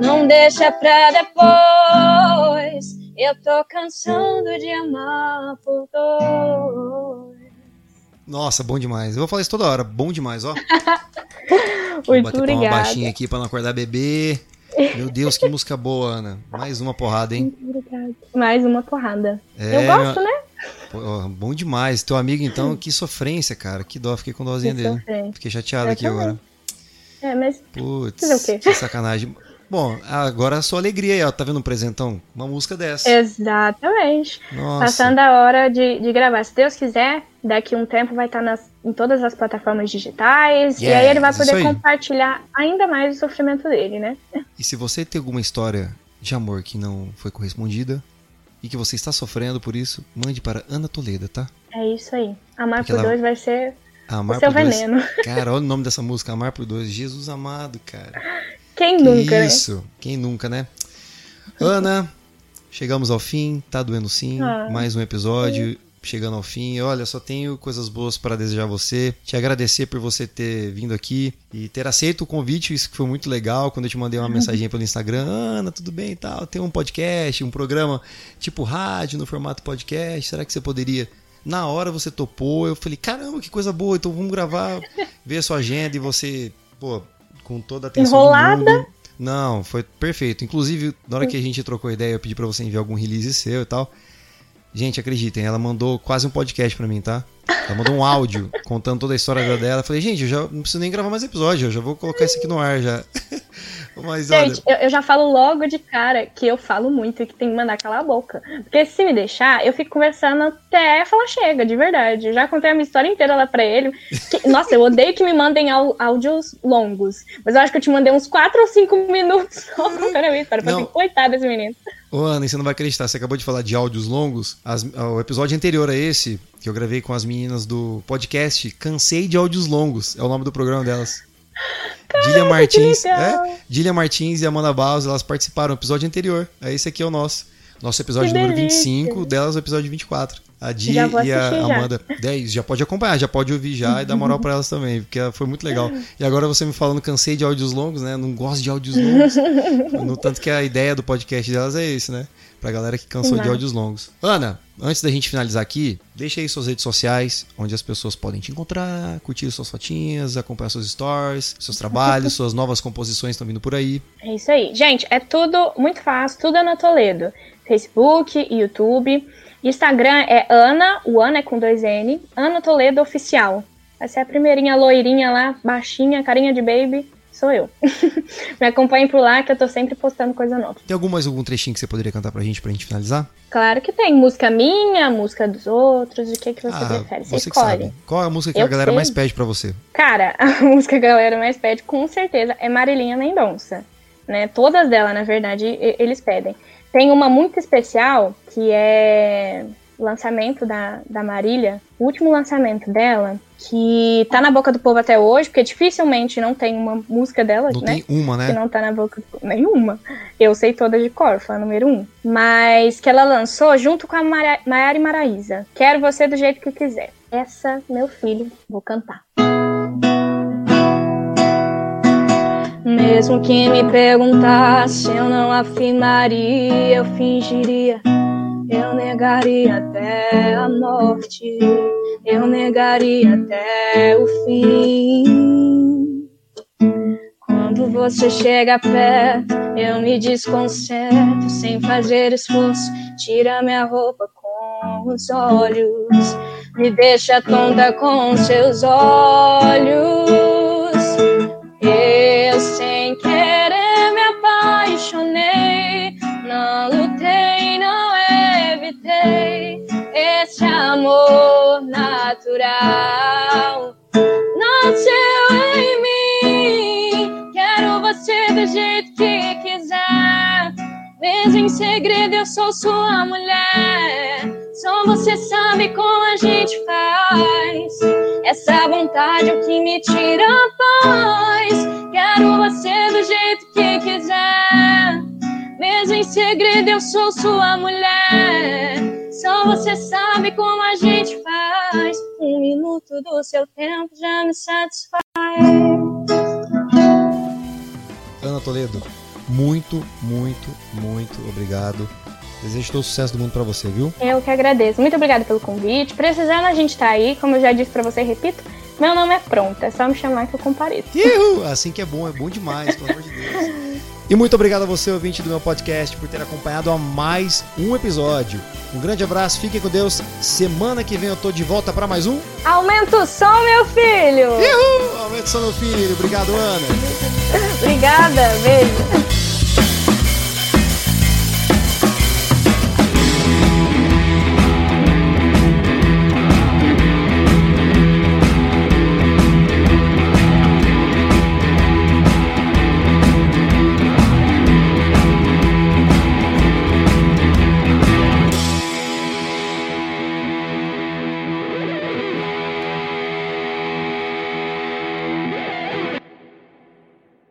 Não deixa pra depois. Eu tô cansando de amar por dois. Nossa, bom demais. Eu vou falar isso toda hora. Bom demais, ó. Muito bater obrigada. uma baixinha aqui pra não acordar bebê. Meu Deus, que música boa, Ana. Mais uma porrada, hein? Muito obrigada. Mais uma porrada. É, Eu gosto, né? Pô, bom demais. Teu amigo, então, que sofrência, cara. Que dó, fiquei com dózinha que dele. Sofrência. Fiquei chateado Eu aqui também. agora. É, mas. Putz, que sacanagem. Bom, agora a sua alegria aí, ó. Tá vendo um presentão? Uma música dessa. Exatamente. Nossa. Passando a hora de, de gravar. Se Deus quiser, daqui um tempo vai estar nas, em todas as plataformas digitais. Yeah, e aí ele vai poder compartilhar ainda mais o sofrimento dele, né? E se você tem alguma história de amor que não foi correspondida e que você está sofrendo por isso, mande para Ana Toledo, tá? É isso aí. Amar Porque por ela... dois vai ser Amar o seu por veneno. Dois. Cara, olha o nome dessa música, Amar por Dois. Jesus amado, cara. Quem que nunca, né? Isso, né? quem nunca, né? Ana, chegamos ao fim, tá doendo sim. Ah, mais um episódio. Sim. Chegando ao fim, olha, só tenho coisas boas para desejar a você, te agradecer por você ter vindo aqui e ter aceito o convite, isso que foi muito legal. Quando eu te mandei uma mensagem pelo Instagram, Ana, tudo bem e tal, tem um podcast, um programa tipo rádio no formato podcast, será que você poderia na hora você topou, eu falei, caramba, que coisa boa, então vamos gravar, ver a sua agenda e você, pô, com toda a atenção Enrolada? Não, foi perfeito. Inclusive, na hora que a gente trocou ideia, eu pedi para você enviar algum release seu e tal. Gente, acreditem, ela mandou quase um podcast para mim, tá? Ela mandou um áudio contando toda a história dela. Eu falei, gente, eu já não preciso nem gravar mais episódio, eu já vou colocar isso aqui no ar já. Mas, gente, olha... eu, eu, já falo logo de cara que eu falo muito e que tem que mandar calar a boca. Porque se me deixar, eu fico conversando até falar chega, de verdade. Eu já contei a minha história inteira lá pra ele. Que, nossa, eu odeio que me mandem áudios longos. Mas eu acho que eu te mandei uns 4 ou 5 minutos só contando a minha história. Falei, coitado desse menino. Ô, Ana, e você não vai acreditar, você acabou de falar de áudios longos. As, o episódio anterior a esse, que eu gravei com as meninas do podcast, Cansei de Áudios Longos, é o nome do programa delas. Dília Martins, é, Dília Martins e Amanda Baus, elas participaram do episódio anterior. É esse aqui é o nosso. Nosso episódio Que número delícia. 25, delas o episódio 24. A Di e a assistir já. Amanda. 10, já pode acompanhar, já pode ouvir já e dar moral pra elas também, porque foi muito legal. E agora você me falando, cansei de áudios longos, né? Não gosto de áudios longos. no tanto que a ideia do podcast delas é isso, né? Pra galera que cansou de áudios longos. Ana, antes da gente finalizar aqui, deixa aí suas redes sociais, onde as pessoas podem te encontrar, curtir suas fotinhas, acompanhar seus stories, seus trabalhos, suas novas composições estão vindo por aí. É isso aí. Gente, é tudo muito fácil, tudo Ana Toledo. Facebook, YouTube. Instagram é Ana, o Ana é com dois N, Ana Toledo Oficial. Essa é a primeirinha loirinha lá, baixinha, carinha de baby, sou eu. Me acompanhem por lá que eu tô sempre postando coisa nova. Tem algum mais algum trechinho que você poderia cantar pra gente, pra gente finalizar? Claro que tem música minha, música dos outros, o que, que você prefere? Você, Ah, você que escolhe. sabe. Qual é a música que Eu a galera sei. mais pede pra você? Cara, a música que a galera mais pede, com certeza, é Marilinha Mendonça. Né? Todas delas, na verdade, eles pedem. Tem uma muito especial, que é o lançamento da, da Marília, o último lançamento dela, que tá na boca do povo até hoje, porque dificilmente não tem uma música dela, Não né? tem uma, que né? não tá na boca do- nenhuma. Eu sei todas de cor, foi a número um. Mas que ela lançou junto com a Mara- Maiara e Maraísa. Quero você do jeito que quiser. Essa, meu filho, vou cantar. Mesmo que me perguntasse, eu não afirmaria, eu fingiria. Eu negaria até a morte, eu negaria até o fim. Quando você chega perto, eu me desconcerto sem fazer esforço. Tira minha roupa com os olhos, me deixa tonta com seus olhos. Natural. Nasceu em mim, quero você do jeito que quiser. Mesmo em segredo, eu sou sua mulher. Só você sabe como a gente faz. Essa vontade é o que me tira a paz. Quero você do jeito que quiser. Mesmo em segredo, eu sou sua mulher. Só você sabe como a gente faz. Um minuto do seu tempo já me satisfaz. Ana Toledo, muito, muito, muito obrigado. Desejo todo o sucesso do mundo pra você, viu? Eu que agradeço. Muito obrigada pelo convite. Precisando, a gente tá aí. Como eu já disse pra você, repito, meu nome é Pronta. É só me chamar que eu compareço. Ihu! Assim que é bom, é bom demais, pelo amor de Deus. E muito obrigado a você, ouvinte do meu podcast, por ter acompanhado a mais um episódio. Um grande abraço, fiquem com Deus. Semana que vem eu tô de volta pra mais um. Aumenta o som, meu filho! Ihu! Aumenta o som, meu filho. Obrigado, Ana. Obrigada, beijo.